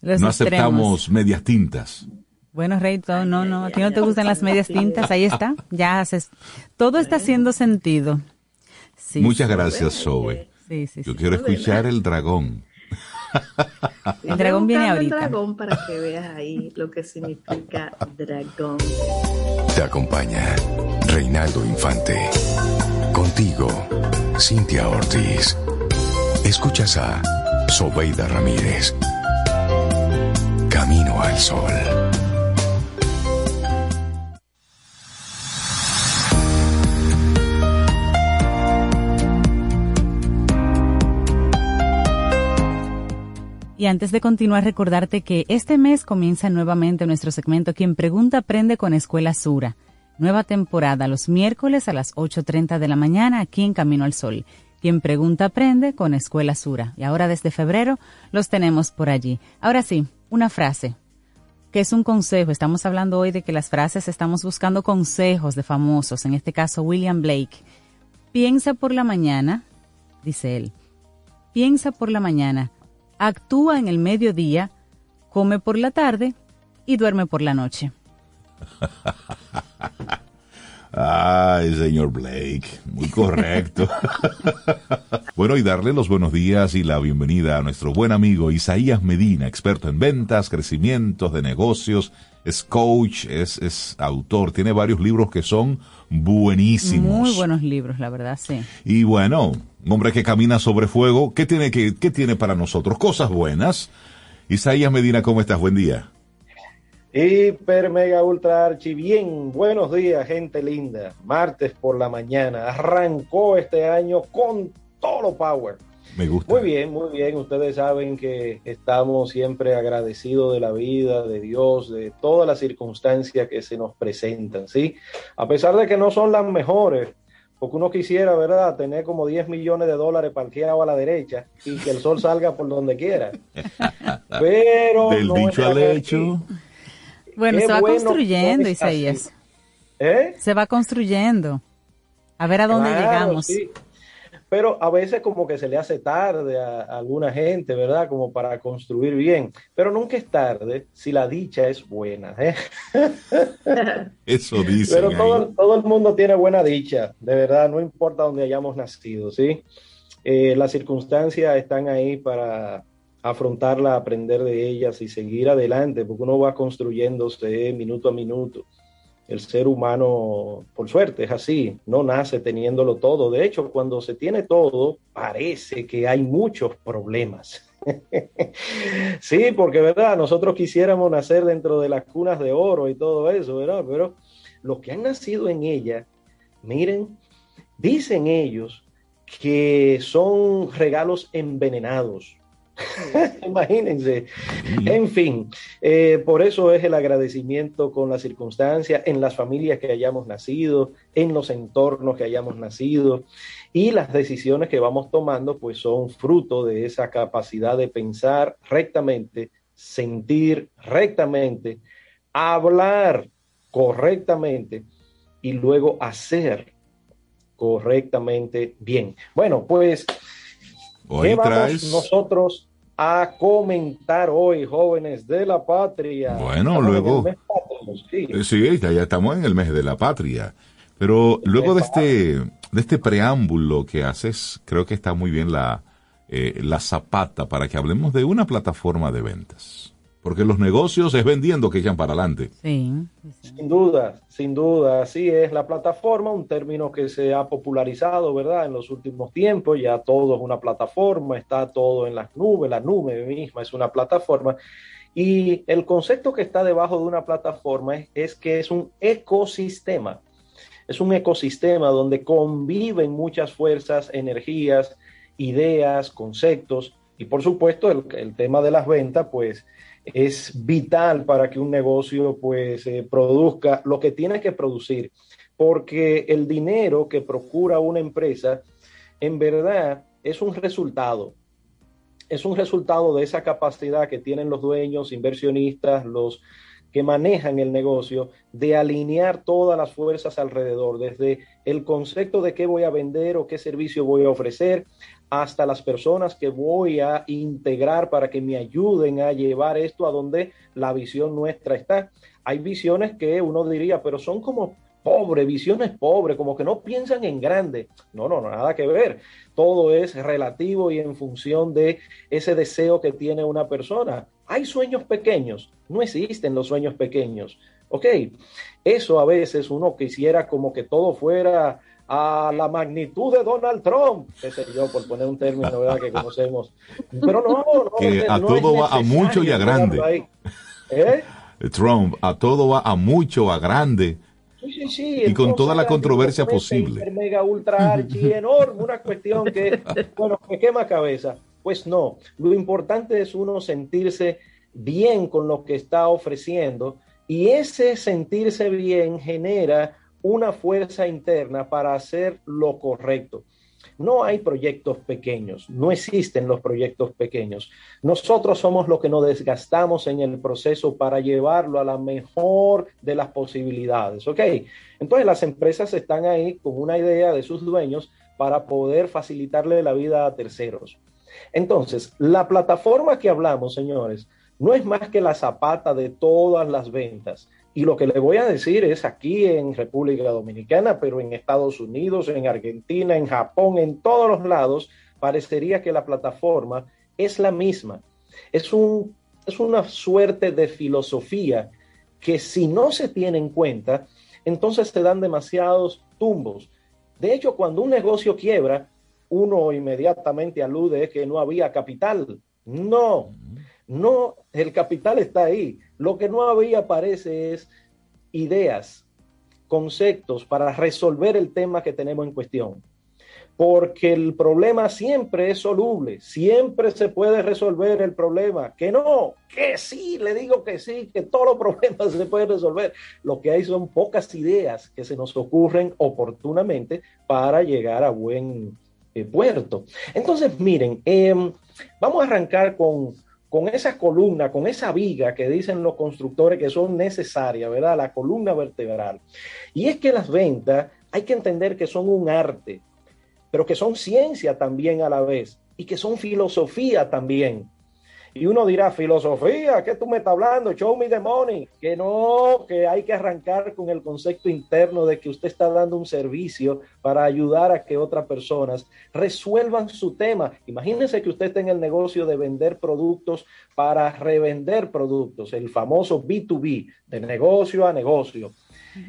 Los no extremos. aceptamos medias tintas. Bueno, Rey, todo, no, no, a ti no te gustan las medias tintas, ahí está, ya haces, todo está haciendo sentido. Sí, Muchas gracias, Zoe. Sí, sí, Yo sí. quiero escuchar el dragón. *laughs* El dragón viene ahorita. El dragón para que veas ahí lo que significa dragón. Te acompaña Reinaldo Infante. Contigo, Cintia Ortiz. Escuchas a Sobeida Ramírez. Camino al Sol. Y antes de continuar, recordarte que este mes comienza nuevamente nuestro segmento Quien Pregunta Aprende con Escuela Sura. Nueva temporada los miércoles a las 8.30 de la mañana aquí en Camino al Sol. Quien Pregunta Aprende con Escuela Sura. Y ahora desde febrero los tenemos por allí. Ahora sí, una frase que es un consejo. Estamos hablando hoy de que las frases estamos buscando consejos de famosos, en este caso William Blake. Piensa por la mañana, dice él. Piensa por la mañana, actúa en el mediodía, come por la tarde y duerme por la noche. *laughs* Ay, señor Blake, muy correcto. *laughs* bueno, y darle los buenos días y la bienvenida a nuestro buen amigo Isaías Medina, experto en ventas, crecimientos de negocios, es coach, es, es autor, tiene varios libros que son buenísimos. Muy buenos libros, la verdad, sí. Y bueno, un hombre que camina sobre fuego, ¿qué tiene, que, qué tiene para nosotros? Cosas buenas. Isaías Medina, ¿cómo estás? Buen día. Hiper, mega, ultra, archi, bien. Buenos días, gente linda. Martes por la mañana. Arrancó este año con todo power. Me gusta. Muy bien, muy bien. Ustedes saben que estamos siempre agradecidos de la vida, de Dios, de todas las circunstancias que se nos presentan, ¿sí? A pesar de que no son las mejores, porque uno quisiera, ¿verdad?, tener como 10 millones de dólares parqueados a la derecha y que el sol *laughs* salga por donde quiera. *laughs* Pero Del no dicho es al así. hecho. Bueno, Qué se va bueno construyendo. Isaías. ¿Eh? Se va construyendo. A ver a dónde Claro, llegamos. sí. Pero a veces como que se le hace tarde a, a alguna gente, ¿verdad? Como para construir bien. Pero nunca es tarde si la dicha es buena. ¿eh? *laughs* Eso dicen. Pero todo, todo el mundo tiene buena dicha, de verdad, no importa dónde hayamos nacido, ¿sí? Eh, las circunstancias están ahí para afrontarla, aprender de ellas y seguir adelante, porque uno va construyéndose minuto a minuto. El ser humano, por suerte, es así, no nace teniéndolo todo. De hecho, cuando se tiene todo, parece que hay muchos problemas. *laughs* sí, porque, ¿verdad? Nosotros quisiéramos nacer dentro de las cunas de oro y todo eso, ¿verdad? Pero los que han nacido en ella, miren, dicen ellos que son regalos envenenados. *laughs* Imagínense. En fin, eh, por eso es el agradecimiento con las circunstancias, en las familias que hayamos nacido, en los entornos que hayamos nacido y las decisiones que vamos tomando, pues son fruto de esa capacidad de pensar rectamente, sentir rectamente, hablar correctamente y luego hacer correctamente bien. Bueno, pues Hoy ¿Qué vamos traes. nosotros a comentar hoy, jóvenes de la patria? Bueno, Estamos luego- sí. Eh, Sí, ya ya estamos en el mes de la patria. Pero luego de este, de este preámbulo que haces, creo que está muy bien la, eh, la zapata para que hablemos de una plataforma de ventas. Porque los negocios es vendiendo que echan para adelante. Sí. Sin duda, sin duda, así es la plataforma, un término que se ha popularizado, ¿verdad? En los últimos tiempos, ya todo es una plataforma, está todo en las nubes, la nube misma es una plataforma. Y el concepto que está debajo de una plataforma es, es que es un ecosistema. Es un ecosistema donde conviven muchas fuerzas, energías, ideas, conceptos y por supuesto el, el tema de las ventas, pues es vital para que un negocio pues eh, produzca lo que tiene que producir, porque el dinero que procura una empresa en verdad es un resultado, es un resultado de esa capacidad que tienen los dueños, inversionistas, los que manejan el negocio de alinear todas las fuerzas alrededor, desde el concepto de qué voy a vender o qué servicio voy a ofrecer, hasta las personas que voy a integrar para que me ayuden a llevar esto a donde la visión nuestra está. Hay visiones que uno diría, pero son como pobres, visiones pobres, como que no piensan en grande. No, no, no, nada que ver. Todo es relativo y en función de ese deseo que tiene una persona. Hay sueños pequeños, no existen los sueños pequeños. Ok, eso a veces uno quisiera como que todo fuera a la magnitud de Donald Trump, qué sé yo, por poner un término ¿verdad? que conocemos. Pero no, no que a todo va a mucho y a grande. ¿Eh? Trump, a todo va a mucho, a grande. Sí, sí, sí. Y con toda la controversia posible. Mega ultra archi *laughs* enorme, una cuestión que, bueno, me quema cabeza. Pues no, lo importante es uno sentirse bien con lo que está ofreciendo y ese sentirse bien genera una fuerza interna para hacer lo correcto. No hay proyectos pequeños, no existen los proyectos pequeños. Nosotros somos los que nos desgastamos en el proceso para llevarlo a la mejor de las posibilidades, ¿ok? Entonces las empresas están ahí con una idea de sus dueños para poder facilitarle la vida a terceros. Entonces, la plataforma que hablamos, señores, no es más que la zapata de todas las ventas. Y lo que le voy a decir es aquí en República Dominicana, pero en Estados Unidos, en Argentina, en Japón, en todos los lados, parecería que la plataforma es la misma. Es, un, es una suerte de filosofía que si no se tiene en cuenta, entonces se dan demasiados tumbos. De hecho, cuando un negocio quiebra, uno inmediatamente alude que no había capital. No, no, el capital está ahí. Lo que no había, parece, es ideas, conceptos para resolver el tema que tenemos en cuestión. Porque el problema siempre es soluble, siempre se puede resolver el problema. Que no, que sí, le digo que sí, que todos los problemas *laughs* se pueden resolver. Lo que hay son pocas ideas que se nos ocurren oportunamente para llegar a buen eh, puerto. Entonces, miren, em, vamos a arrancar con con esa columna, con esa viga que dicen los constructores que son necesarias, ¿verdad? La columna vertebral. Y es que las ventas hay que entender que son un arte, pero que son ciencia también a la vez y que son filosofía también. Y uno dirá, filosofía, ¿qué tú me estás hablando? Show me the money. Que no, que hay que arrancar con el concepto interno de que usted está dando un servicio para ayudar a que otras personas resuelvan su tema. Imagínense que usted está en el negocio de vender productos para revender productos, el famoso B2B, de negocio a negocio.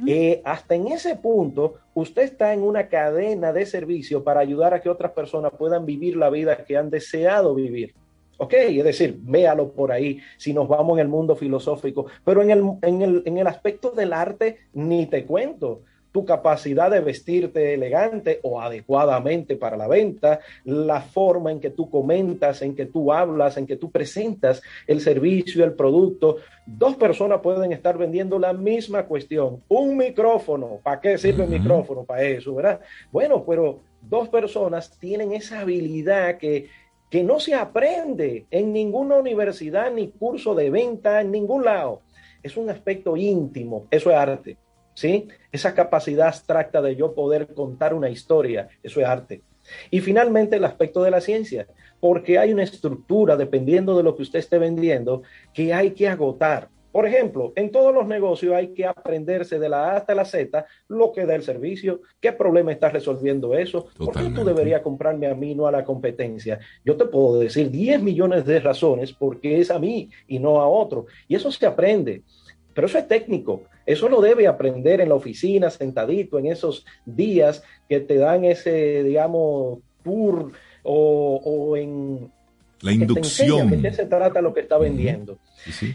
Eh, hasta en ese punto, usted está en una cadena de servicio para ayudar a que otras personas puedan vivir la vida que han deseado vivir. Ok, es decir, véalo por ahí si nos vamos en el mundo filosófico, pero en el, en el, en el aspecto del arte ni te cuento tu capacidad de vestirte elegante o adecuadamente para la venta, la forma en que tú comentas, en que tú hablas, en que tú presentas el servicio, el producto. Dos personas pueden estar vendiendo la misma cuestión. Un micrófono, ¿para qué sirve el micrófono? Para eso, ¿verdad? Bueno, pero dos personas tienen esa habilidad que que no se aprende en ninguna universidad ni curso de venta, en ningún lado. Es un aspecto íntimo, eso es arte, ¿sí? Esa capacidad abstracta de yo poder contar una historia, eso es arte. Y finalmente el aspecto de la ciencia, porque hay una estructura, dependiendo de lo que usted esté vendiendo, que hay que agotar. Por ejemplo, en todos los negocios hay que aprenderse de la A hasta la Z lo que da el servicio, qué problema está resolviendo eso, por qué tú deberías comprarme a mí, no a la competencia. Yo te puedo decir 10 millones de razones porque es a mí y no a otro. Y eso se aprende. Pero eso es técnico, eso lo debe aprender en la oficina, sentadito, en esos días que te dan ese, digamos, tour o, o en, la inducción. ¿De qué se trata lo que está vendiendo?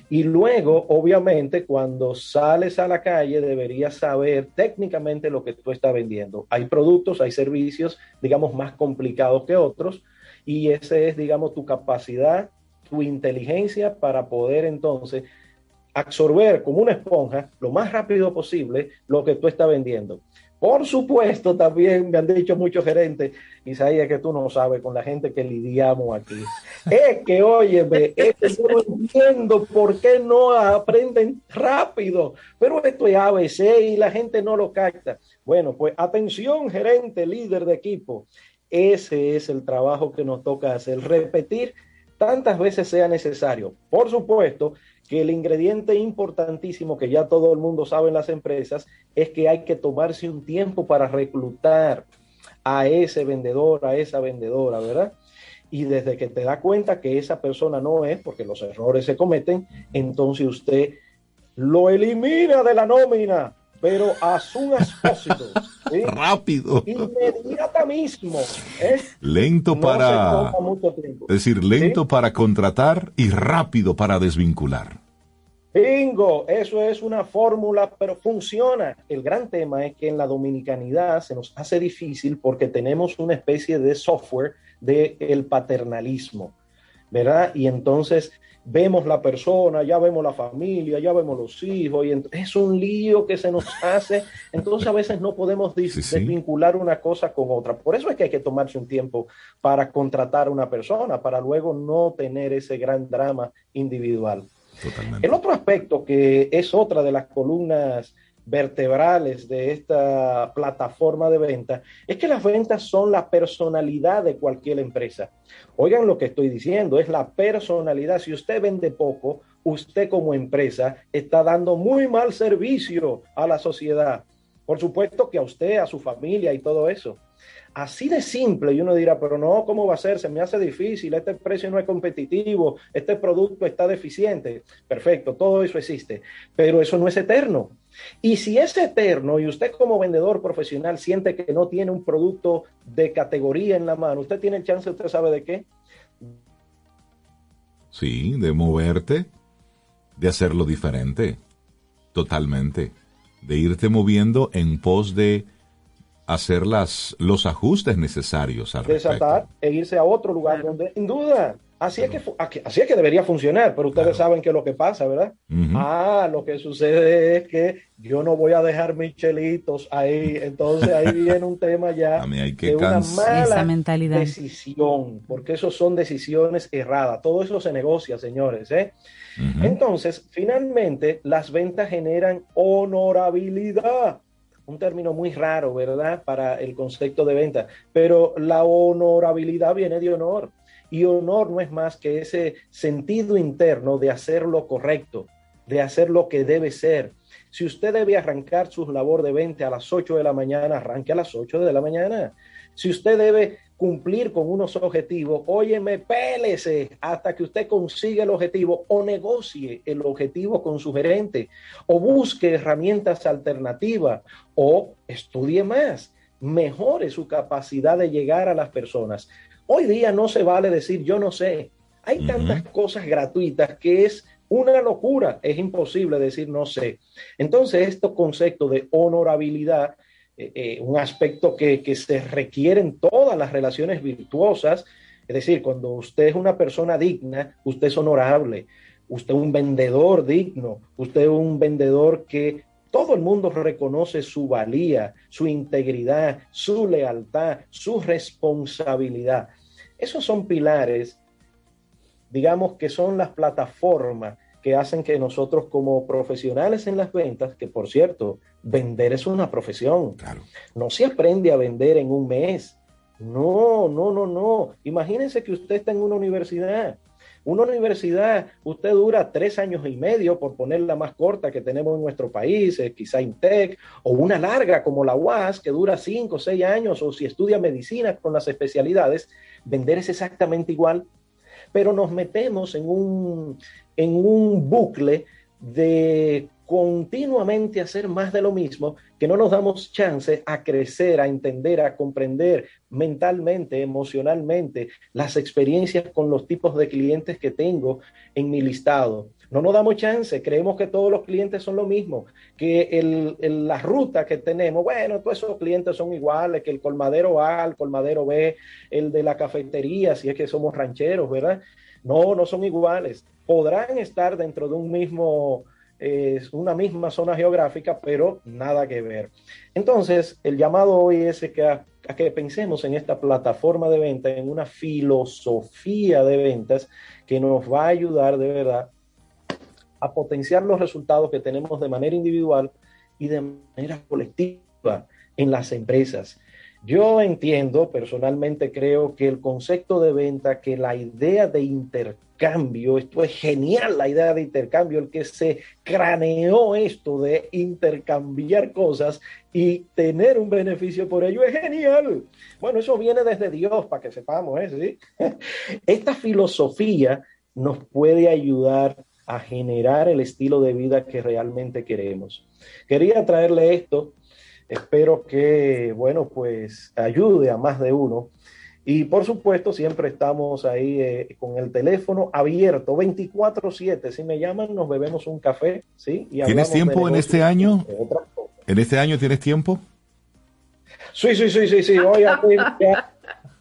Y luego, obviamente, cuando sales a la calle, deberías saber técnicamente lo que tú estás vendiendo. Hay productos, hay servicios, digamos, más complicados que otros, y ese es, digamos, tu capacidad, tu inteligencia para poder entonces absorber como una esponja lo más rápido posible lo que tú estás vendiendo. Por supuesto, también me han dicho muchos gerentes, Isaías, que tú no sabes con la gente que lidiamos aquí. *laughs* es que, óyeme, es que yo no entiendo por qué no aprenden rápido, pero esto es ABC y la gente no lo capta. Bueno, pues atención, gerente, líder de equipo. Ese es el trabajo que nos toca hacer, repetir tantas veces sea necesario. Por supuesto que el ingrediente importantísimo que ya todo el mundo sabe en las empresas es que hay que tomarse un tiempo para reclutar a ese vendedor, a esa vendedora, ¿verdad? Y desde que te da cuenta que esa persona no es, porque los errores se cometen, entonces usted lo elimina de la nómina pero a su expósito. *laughs* Rápido. Inmediata mismo. ¿eh? Lento para. Es decir, lento para contratar y rápido para desvincular. Bingo, eso es una fórmula, pero funciona. El gran tema es que en la dominicanidad se nos hace difícil porque tenemos una especie de software del el paternalismo, ¿verdad? Y entonces vemos la persona, ya vemos la familia, ya vemos los hijos, y es un lío que se nos hace, entonces a veces no podemos desvincular una cosa con otra. Por eso es que hay que tomarse un tiempo para contratar a una persona, para luego no tener ese gran drama individual. El otro aspecto que es otra de las columnas vertebrales de esta plataforma de venta es que las ventas son la personalidad de cualquier empresa. Oigan lo que estoy diciendo, es la personalidad. Si usted vende poco, usted como empresa está dando muy mal servicio a la sociedad. Por supuesto que a usted, a su familia y todo eso. Así de simple, y uno dirá, pero no, ¿cómo va a ser? Se me hace difícil, este precio no es competitivo, este producto está deficiente. Perfecto, todo eso existe, pero eso no es eterno. Y si es eterno y usted como vendedor profesional siente que no tiene un producto de categoría en la mano, usted tiene el chance, usted sabe de qué. Sí, de moverte, de hacerlo diferente, totalmente, de irte moviendo en pos de hacer las, los ajustes necesarios al Desatar e irse a otro lugar donde, sin duda, Así es, que, así es que debería funcionar, pero ustedes saben que lo que pasa, ¿verdad? Ah, lo que sucede es que yo no voy a dejar mis chelitos ahí, entonces ahí *laughs* viene un tema ya de una mala decisión, porque eso son decisiones erradas, todo eso se negocia, señores, ¿eh? Entonces, finalmente, las ventas generan honorabilidad un término muy raro, ¿verdad? Para el concepto de venta, pero la honorabilidad viene de honor. Y honor no es más que ese sentido interno de hacer lo correcto, de hacer lo que debe ser. Si usted debe arrancar su labor de venta a las 8 de la mañana, arranque a las 8 de la mañana. Si usted debe cumplir con unos objetivos, óyeme, pélese hasta que usted consiga el objetivo o negocie el objetivo con su gerente o busque herramientas alternativas o estudie más, mejore su capacidad de llegar a las personas. Hoy día no se vale decir yo no sé. Hay tantas cosas gratuitas que es una locura. Es imposible decir no sé. Entonces, este concepto de honorabilidad, eh, eh, un aspecto que, que se requiere en todas las relaciones virtuosas, es decir, cuando usted es una persona digna, usted es honorable. Usted es un vendedor digno, usted es un vendedor que todo el mundo reconoce su valía, su integridad, su lealtad, su responsabilidad. Esos son pilares, digamos que son las plataformas que hacen que nosotros como profesionales en las ventas, que por cierto, vender es una profesión. No se aprende a vender en un mes. No, no, no, no. Imagínense que usted está en una universidad una universidad, usted dura tres años y medio, por poner la más corta que tenemos en nuestro país, quizá INTEC, o una larga como la UAS, que dura cinco o seis años, o si estudia medicina con las especialidades, vender es exactamente igual. Pero nos metemos en un, en un bucle de continuamente hacer más de lo mismo, que no nos damos chance a crecer, a entender, a comprender mentalmente, emocionalmente las experiencias con los tipos de clientes que tengo en mi listado. No nos damos chance, creemos que todos los clientes son lo mismo, que el, la ruta que tenemos, bueno, todos esos clientes son iguales, que el colmadero A, el colmadero B, el de la cafetería, si es que somos rancheros, ¿verdad? No, no son iguales. Podrán estar dentro de un mismo es una misma zona geográfica, pero nada que ver. Entonces, el llamado hoy es que que pensemos en esta plataforma de venta, en una filosofía de ventas que nos va a ayudar de verdad a potenciar los resultados que tenemos de manera individual y de manera colectiva en las empresas. Yo entiendo, personalmente creo que el concepto de venta, que la idea de intercambio, esto es genial, la idea de intercambio, el que se craneó esto de intercambiar cosas y tener un beneficio por ello, es genial. Bueno, eso viene desde Dios, para que sepamos eso, ¿sí? *laughs* Esta filosofía nos puede ayudar a generar el estilo de vida que realmente queremos. Quería traerle esto Espero que, bueno, pues ayude a más de uno. Y por supuesto, siempre estamos ahí eh, con el teléfono abierto, 24/7. Si me llaman, nos bebemos un café, ¿sí? ¿Tienes tiempo en este año? ¿En este año tienes tiempo? Sí, sí, sí, sí, sí.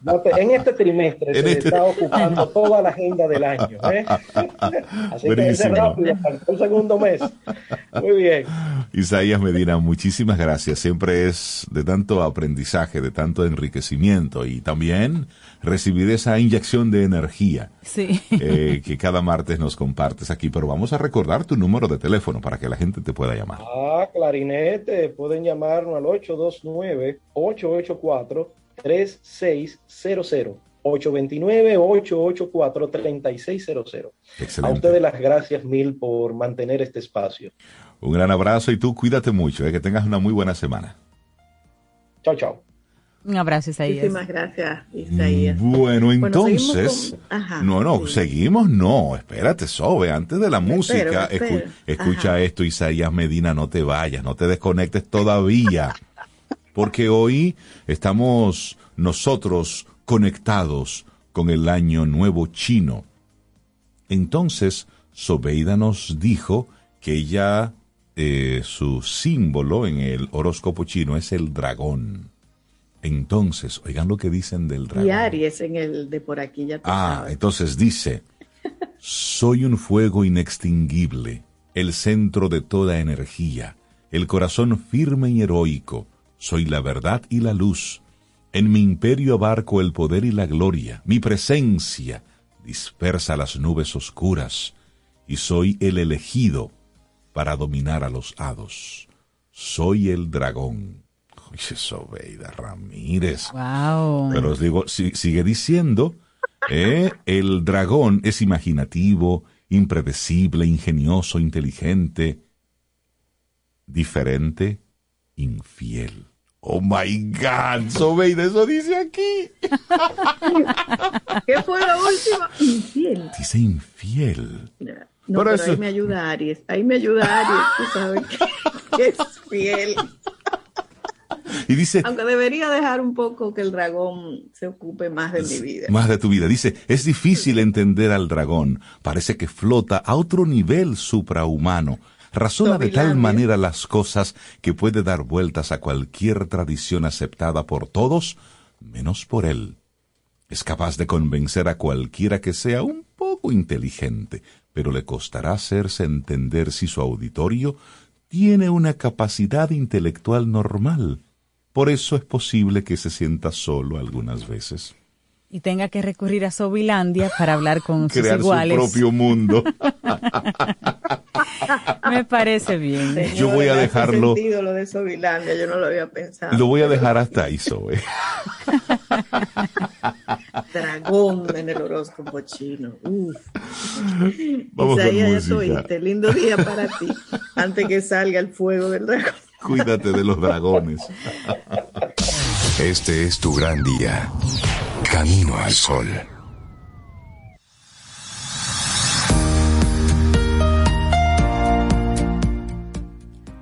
En este trimestre se este está ocupando toda la agenda del año. ¿eh? *laughs* Así que es rápido, el segundo mes. Muy bien. Isaías Medina, muchísimas gracias. Siempre es de tanto aprendizaje, de tanto enriquecimiento y también recibir esa inyección de energía sí. Eh, que cada martes nos compartes aquí. Pero vamos a recordar tu número de teléfono para que la gente te pueda llamar. Ah, clarinete. Pueden llamarnos al 829 884 3600. 829-884-3600. A ustedes las gracias mil por mantener este espacio. Un gran abrazo y tú cuídate mucho, eh, que tengas una muy buena semana. Chao, chao. Un abrazo, Isaías. Muchísimas gracias, Isaías. Bueno, entonces. no, no, seguimos, no. Espérate, Sobe, antes de la música, escucha esto, Isaías Medina, no te vayas, no te desconectes todavía *laughs* porque hoy estamos nosotros conectados con el año nuevo chino. Entonces, Sobeida nos dijo que ella, eh, su símbolo en el horóscopo chino es el dragón. Entonces, oigan lo que dicen del dragón. Y Aries en el de por aquí ya Ah, entonces dice, soy un fuego inextinguible, el centro de toda energía, el corazón firme y heroico, soy la verdad y la luz. En mi imperio abarco el poder y la gloria. Mi presencia dispersa las nubes oscuras. Y soy el elegido para dominar a los hados. Soy el dragón. Oye, Sobeida Ramírez. Wow. Pero os digo, sigue diciendo, eh, el dragón es imaginativo, impredecible, ingenioso, inteligente, diferente, infiel. Oh my God, Sobeida, eso dice aquí. *laughs* ¿Qué fue la última? Infiel. Dice infiel. No, pero, ahí me ayuda Aries. Ahí me ayuda Aries, tú sabes que, *laughs* es fiel. Y dice, Aunque debería dejar un poco que el dragón se ocupe más de mi vida. Más de tu vida. Dice, es difícil entender al dragón. Parece que flota a otro nivel suprahumano razona de tal manera las cosas que puede dar vueltas a cualquier tradición aceptada por todos, menos por él. Es capaz de convencer a cualquiera que sea un poco inteligente, pero le costará hacerse entender si su auditorio tiene una capacidad intelectual normal. Por eso es posible que se sienta solo algunas veces y tenga que recurrir a Sobilandia para hablar con sus iguales. su propio mundo. *laughs* Me parece bien. yo voy a dejarlo. Sentido lo de Sobilandia, yo no lo había pensado. Lo voy a dejar hasta ahí, Sobe. *laughs* Dragón en el horóscopo chino. Uf. Vamos Isaías, ya Lindo día para ti. Antes que salga el fuego del dragón. Cuídate de los dragones. *laughs* Este es tu gran día. Camino al sol.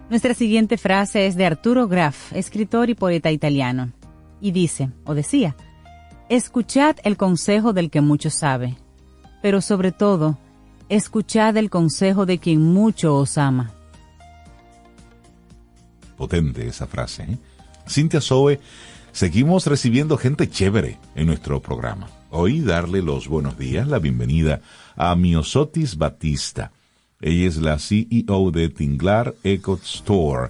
Nuestra siguiente frase es de Arturo Graf, escritor y poeta italiano, y dice, o decía, escuchad el consejo del que mucho sabe, pero sobre todo, escuchad el consejo de quien mucho os ama. Potente esa frase. ¿eh? Cintia Soe Seguimos recibiendo gente chévere en nuestro programa. Hoy darle los buenos días, la bienvenida a Miosotis Batista. Ella es la CEO de Tinglar Eco Store.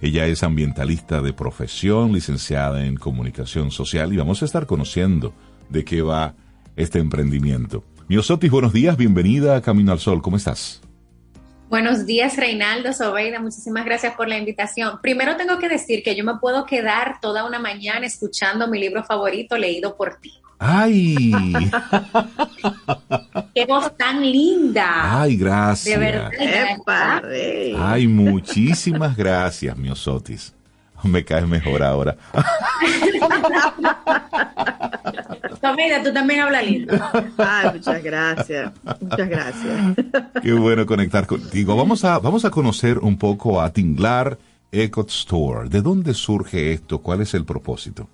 Ella es ambientalista de profesión, licenciada en comunicación social y vamos a estar conociendo de qué va este emprendimiento. Miosotis, buenos días, bienvenida a Camino al Sol, ¿cómo estás? Buenos días, Reinaldo Sobeida. Muchísimas gracias por la invitación. Primero tengo que decir que yo me puedo quedar toda una mañana escuchando mi libro favorito leído por ti. ¡Ay! *laughs* ¡Qué voz tan linda! ¡Ay, gracias! De verdad. ¡Ay, muchísimas gracias, Miosotis! *laughs* Me caes mejor ahora. *laughs* Tomida, tú también hablas lindo. Ay, muchas gracias. Muchas gracias. Qué bueno conectar contigo. Vamos a, vamos a conocer un poco a Tinglar Eco Store. ¿De dónde surge esto? ¿Cuál es el propósito?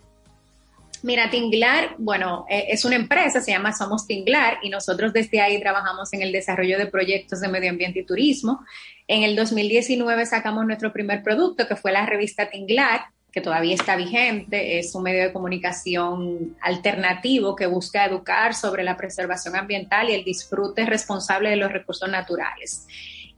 Mira, Tinglar, bueno, eh, es una empresa, se llama Somos Tinglar y nosotros desde ahí trabajamos en el desarrollo de proyectos de medio ambiente y turismo. En el 2019 sacamos nuestro primer producto, que fue la revista Tinglar, que todavía está vigente, es un medio de comunicación alternativo que busca educar sobre la preservación ambiental y el disfrute responsable de los recursos naturales.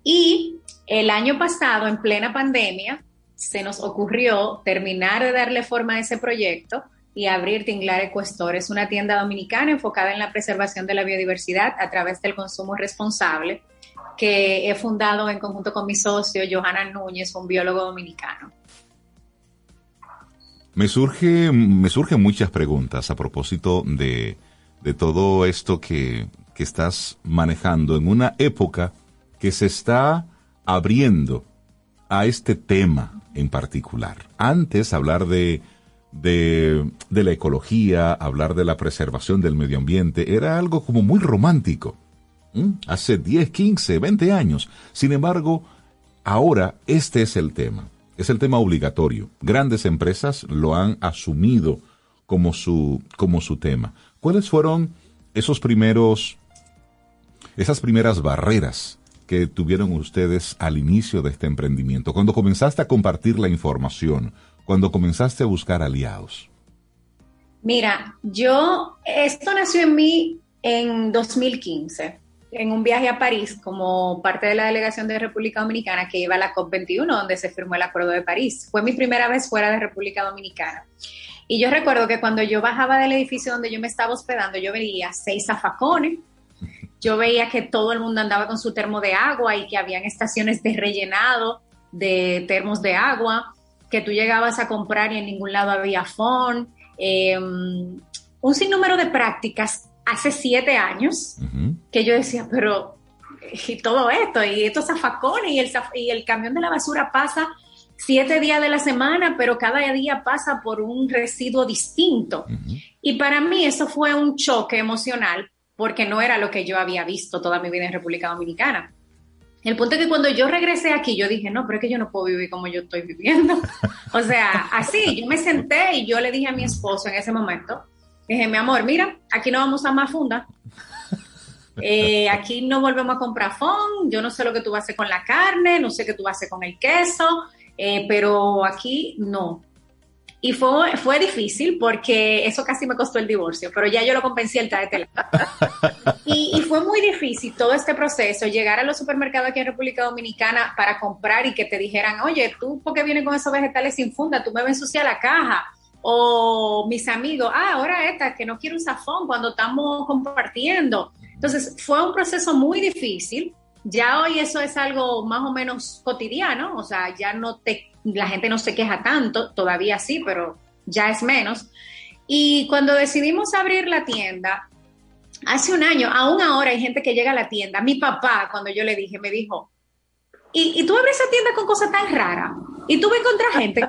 Y el año pasado, en plena pandemia, se nos ocurrió terminar de darle forma a ese proyecto y abrir Tinglar Ecuestor. Es una tienda dominicana enfocada en la preservación de la biodiversidad a través del consumo responsable que he fundado en conjunto con mi socio Johanna Núñez, un biólogo dominicano. Me, surge, me surgen muchas preguntas a propósito de, de todo esto que, que estás manejando en una época que se está abriendo a este tema en particular. Antes hablar de, de, la ecología, hablar de la preservación del medio ambiente, era algo como muy romántico. Hace 10, 15, 20 años. Sin embargo, ahora este es el tema es el tema obligatorio. Grandes empresas lo han asumido como su, como su tema. ¿Cuáles fueron esos primeros, esas primeras barreras que tuvieron ustedes al inicio de este emprendimiento? Cuando comenzaste a compartir la información, cuando comenzaste a buscar aliados. Mira, yo, esto nació en mí en 2015 en un viaje a París como parte de la delegación de República Dominicana que iba a la COP21, donde se firmó el Acuerdo de París. Fue mi primera vez fuera de República Dominicana. Y yo recuerdo que cuando yo bajaba del edificio donde yo me estaba hospedando, yo veía seis zafacones, yo veía que todo el mundo andaba con su termo de agua y que habían estaciones de rellenado de termos de agua, que tú llegabas a comprar y en ningún lado había phone. Em, un sinnúmero de prácticas hace siete años que yo decía, pero y todo esto, y estos zafacones, y el, y el camión de la basura pasa siete días de la semana, pero cada día pasa por un residuo distinto. Y para mí eso fue un choque emocional porque no era lo que yo había visto toda mi vida en República Dominicana. El punto es que cuando yo regresé aquí, yo dije, no, pero es que yo no puedo vivir como yo estoy viviendo. *laughs* o sea, así, yo me senté y yo le dije a mi esposo en ese momento, Dije, mi amor, mira, aquí no vamos a más funda. Eh, aquí no volvemos a comprar fond. Yo no sé lo que tú vas a hacer con la carne, no sé qué tú vas a hacer con el queso, eh, pero aquí no. Y fue, fue difícil porque eso casi me costó el divorcio, pero ya yo lo convencí el de *laughs* y, y fue muy difícil todo este proceso, llegar a los supermercados aquí en República Dominicana para comprar y que te dijeran, oye, tú, ¿por qué vienes con esos vegetales sin funda? Tú me vas a ensuciar la caja o mis amigos, ah, ahora esta, que no quiero un zafón cuando estamos compartiendo. Entonces, fue un proceso muy difícil. Ya hoy eso es algo más o menos cotidiano, o sea, ya no te, la gente no se queja tanto, todavía sí, pero ya es menos. Y cuando decidimos abrir la tienda, hace un año, aún ahora hay gente que llega a la tienda. Mi papá, cuando yo le dije, me dijo, ¿y, y tú abres esa tienda con cosas tan raras? Y tú vas a encontrar gente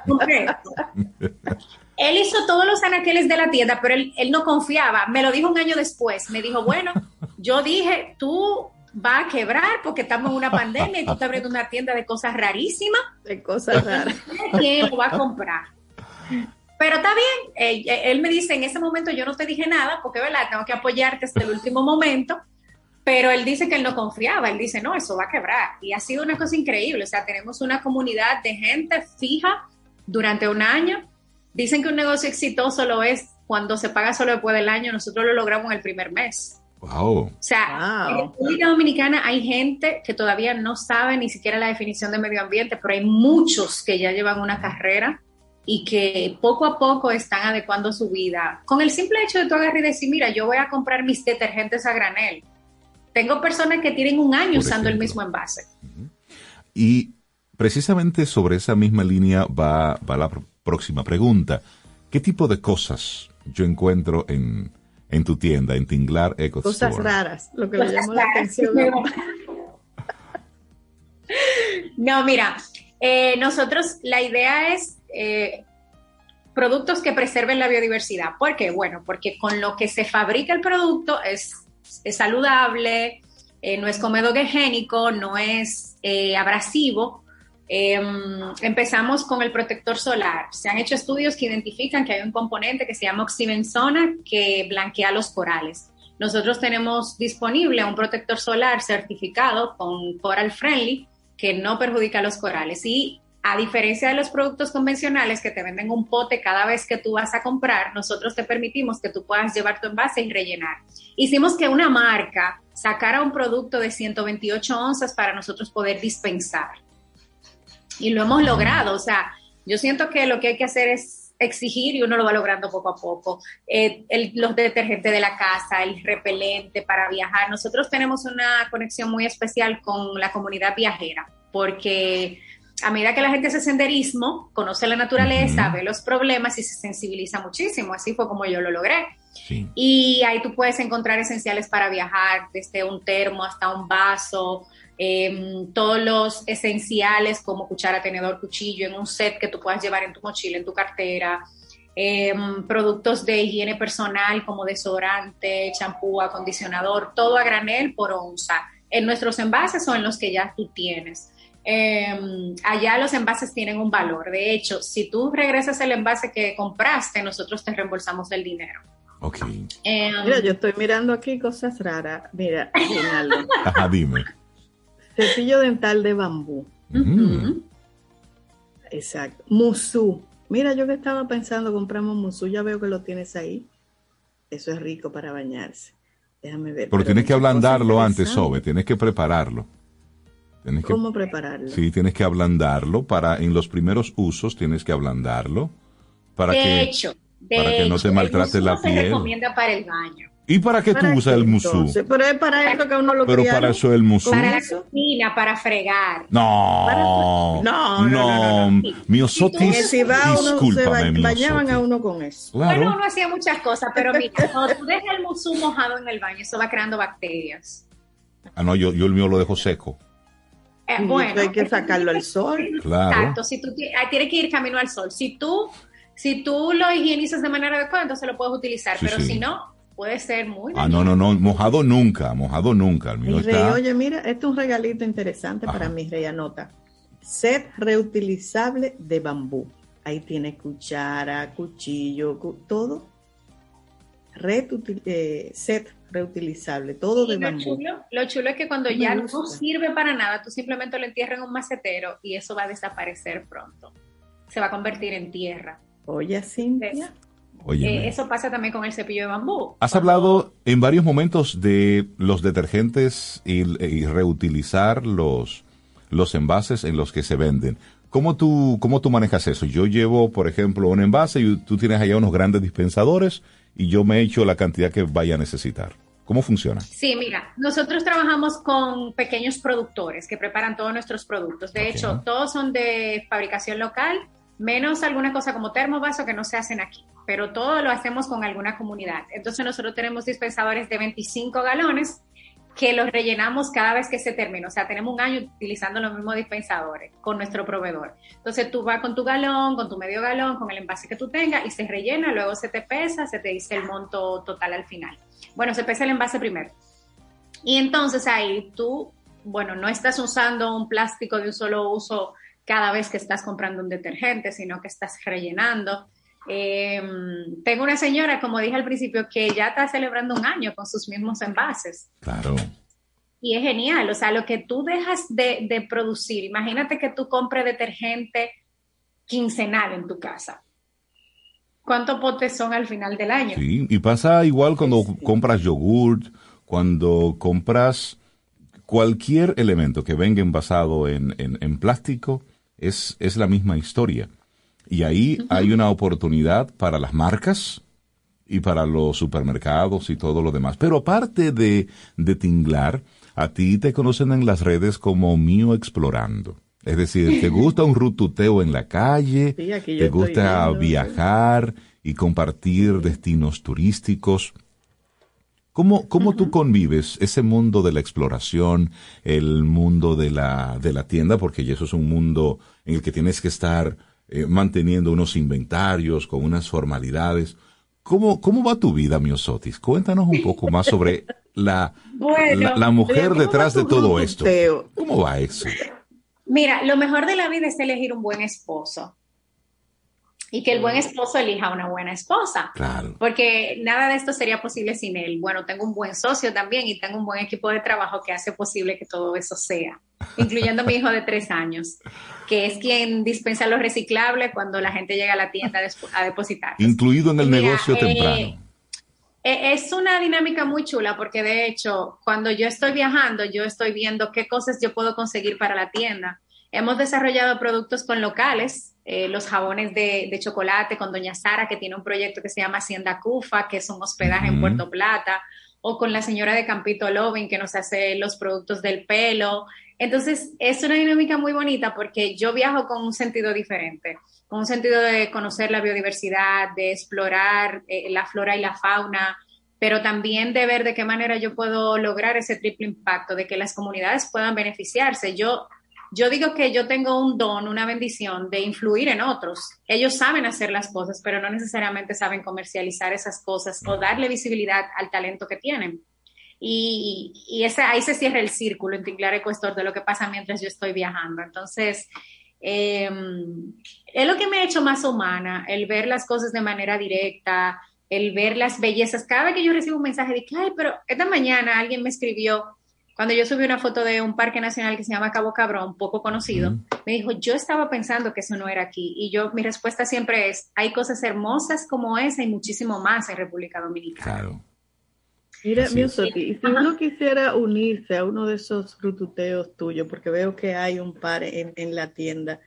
*laughs* él hizo todos los anaqueles de la tienda, pero él, no confiaba. Me lo dijo un año después. Me dijo, bueno, yo dije, tú vas a quebrar porque estamos en una pandemia y tú estás abriendo una tienda de cosas rarísimas. De cosas raras. ¿Quién lo va a comprar? Pero está bien, él, él, me dice, en ese momento yo no te dije nada porque, ¿verdad? Tengo que apoyarte hasta el último momento. Pero él dice que él no confiaba, él dice, no, eso va a quebrar. Y ha sido una cosa increíble, o sea, tenemos una comunidad de gente fija durante un año Dicen que un negocio exitoso lo es cuando se paga solo después del año, nosotros lo logramos en el primer mes. Wow. O sea, en República Dominicana hay gente que todavía no sabe ni siquiera la definición de medio ambiente, pero hay muchos que ya llevan una carrera y que poco a poco están adecuando su vida. Con el simple hecho de tú agarrar y decir, mira, yo voy a comprar mis detergentes a granel. Tengo personas que tienen un año usando el mismo envase. Y precisamente sobre esa misma línea va, va la próxima pregunta. ¿Qué tipo de cosas yo encuentro en, en tu tienda, en Tinglar Eco Cosas raras, lo que le llamó la atención. no, mira, eh, nosotros la idea es eh, productos que preserven la biodiversidad. ¿Por qué? Bueno, porque con lo que se fabrica el producto es, es saludable, eh, no es comedogénico, no es abrasivo, Em, empezamos con el protector solar. Se han hecho estudios que identifican que hay un componente que se llama oxibenzona que blanquea los corales. Nosotros tenemos disponible un protector solar certificado con Coral Friendly que no perjudica a los corales. Y a diferencia de los productos convencionales que te venden un pote cada vez que tú vas a comprar, nosotros te permitimos que tú puedas llevar tu envase y rellenar. Hicimos que una marca sacara un producto de 128 onzas para nosotros poder dispensar y lo hemos logrado. O sea, yo siento que lo que hay que hacer es exigir y uno lo va logrando poco a poco. Eh, los detergentes de la casa, el repelente para viajar. Nosotros tenemos una conexión muy especial con la comunidad viajera, porque a medida que la gente hace senderismo, conoce la naturaleza, ve los problemas y se sensibiliza muchísimo. Así fue como yo lo logré. Y ahí tú puedes encontrar esenciales para viajar, desde un termo hasta un vaso, Em, todos los esenciales como cuchara, tenedor, cuchillo en un set que tú puedas llevar en tu mochila, en tu cartera. Em, productos de higiene personal como desodorante, champú, acondicionador, todo a granel por onza, en nuestros envases o en los que ya tú tienes. Em, allá los envases tienen un valor. De hecho, si tú regresas el envase que compraste, nosotros te reembolsamos el dinero. Ok. Mira, yo estoy mirando aquí cosas raras. Mira, Ajá, dime. Cepillo dental de bambú. Exacto. Musú. Mira, yo que estaba pensando, compramos musú, ya veo que lo tienes ahí. Eso es rico para bañarse. Déjame ver. Pero, tienes que ablandarlo antes, Sobe, tienes que prepararlo. ¿Cómo prepararlo? Sí, tienes que ablandarlo para, en los primeros usos tienes que ablandarlo. Para de que, hecho, para que no te maltrate la piel. Se recomienda para el baño. ¿Y para qué tú usas el musú? Pero es para eso que uno lo Pero para eso el musú. Para la cocina, para fregar. No. No, no, no. Miosotis, si discúlpame, se bañaban a uno con eso. Bueno, uno hacía muchas cosas, pero *laughs* mira, cuando tú dejas el musú mojado en el baño, eso va creando bacterias. Ah, no, yo, yo el mío lo dejo seco. Eh, bueno. Hay que sacarlo al sol. Claro. Exacto. Si tú, tienes que ir camino al sol. Si tú, si tú lo higienizas de manera adecuada, entonces lo puedes utilizar. pero si no, puede ser muy. Ah, no, no, no, mojado nunca, mojado nunca. mi rey, oye, mira, este es un regalito interesante para mi rey, anota. Set reutilizable de bambú. Ahí tiene cuchara, cuchillo, todo. Eh, set reutilizable, todo de bambú. Chulo, lo chulo es que cuando ya no sirve para nada, tú simplemente lo entierras en un macetero y eso va a desaparecer pronto. Se va a convertir en tierra. Oye, Cintia. Eh, eso pasa también con el cepillo de bambú. Has hablado en varios momentos de los detergentes y, reutilizar los, los envases en los que se venden. ¿Cómo tú, ¿Cómo tú manejas eso? Yo llevo, por ejemplo, un envase y tú tienes allá unos grandes dispensadores y yo me echo la cantidad que vaya a necesitar. ¿Cómo funciona? Sí, mira, nosotros trabajamos con pequeños productores que preparan todos nuestros productos. De hecho, todos son de fabricación local, menos alguna cosa como termovaso que no se hacen aquí pero todo lo hacemos con alguna comunidad. Entonces nosotros tenemos dispensadores de 25 galones que los rellenamos cada vez que se termina. O sea, tenemos un año utilizando los mismos dispensadores con nuestro proveedor. Entonces tú vas con tu galón, con tu medio galón, con el envase que tú tengas y se rellena, luego se te pesa, se te dice el monto total al final. Bueno, se pesa el envase primero. Y entonces ahí tú, bueno, no estás usando un plástico de un solo uso cada vez que estás comprando un detergente, sino que estás rellenando eh, tengo una señora, como dije al principio, que ya está celebrando un año con sus mismos envases. Claro. Y es genial, o sea, lo que tú dejas de, producir, imagínate que tú compres detergente quincenal en tu casa. ¿Cuántos potes son al final del año? Sí, y pasa igual cuando compras yogurt, cuando compras cualquier elemento que venga envasado en, en, plástico, es, es la misma historia. Y ahí hay una oportunidad para las marcas y para los supermercados y todo lo demás. Pero aparte de, de tinglar, a ti te conocen en las redes como Mío Explorando. Es decir, te *laughs* gusta un rututeo en la calle, te gusta viajar y compartir destinos turísticos. ¿Cómo, cómo tú convives ese mundo de la exploración, el mundo de la, de la tienda? Porque eso es un mundo en el que tienes que estar eh, manteniendo unos inventarios con unas formalidades. ¿Cómo, ¿Cómo va tu vida, Miosotis? Cuéntanos un poco más sobre la, la, mujer detrás de todo esto. ¿Cómo va eso? Mira, lo mejor de la vida es elegir un buen esposo y que el buen esposo elija una buena esposa. Claro. Porque nada de esto sería posible sin él. Bueno, tengo un buen socio también y tengo un buen equipo de trabajo que hace posible que todo eso sea, incluyendo a mi hijo de tres años, que es quien dispensa los reciclables cuando la gente llega a la tienda a depositar. Incluido en el negocio eh, temprano. Eh, es una dinámica muy chula porque de hecho, cuando yo estoy viajando, yo estoy viendo qué cosas yo puedo conseguir para la tienda. Hemos desarrollado productos con locales eh, los jabones de, chocolate con Doña Sara, que tiene un proyecto que se llama Hacienda Cufa, que es un hospedaje en Puerto Plata, o con la señora de Campito Loving, que nos hace los productos del pelo. Entonces, es una dinámica muy bonita porque yo viajo con un sentido diferente, con un sentido de conocer la biodiversidad, de explorar eh, la flora y la fauna, pero también de ver de qué manera yo puedo lograr ese triple impacto, de que las comunidades puedan beneficiarse. Yo yo digo que yo tengo un don, una bendición de influir en otros. Ellos saben hacer las cosas, pero no necesariamente saben comercializar esas cosas o darle visibilidad al talento que tienen. Y, y ahí se cierra el círculo en Tinglar Ecuestor de lo que pasa mientras yo estoy viajando. Entonces, em, es lo que me ha hecho más humana, el ver las cosas de manera directa, el ver las bellezas. Cada vez que yo recibo un mensaje de que, ay, pero esta mañana alguien me escribió, cuando yo subí una foto de un parque nacional que se llama Cabo Cabrón, poco conocido, me dijo, yo estaba pensando que eso no era aquí. Y yo, mi respuesta siempre es, hay cosas hermosas como esa y muchísimo más en República Dominicana. Claro. Mira, mi si uno quisiera unirse a uno de esos rututeos tuyos, porque veo que hay un par en, en la tienda,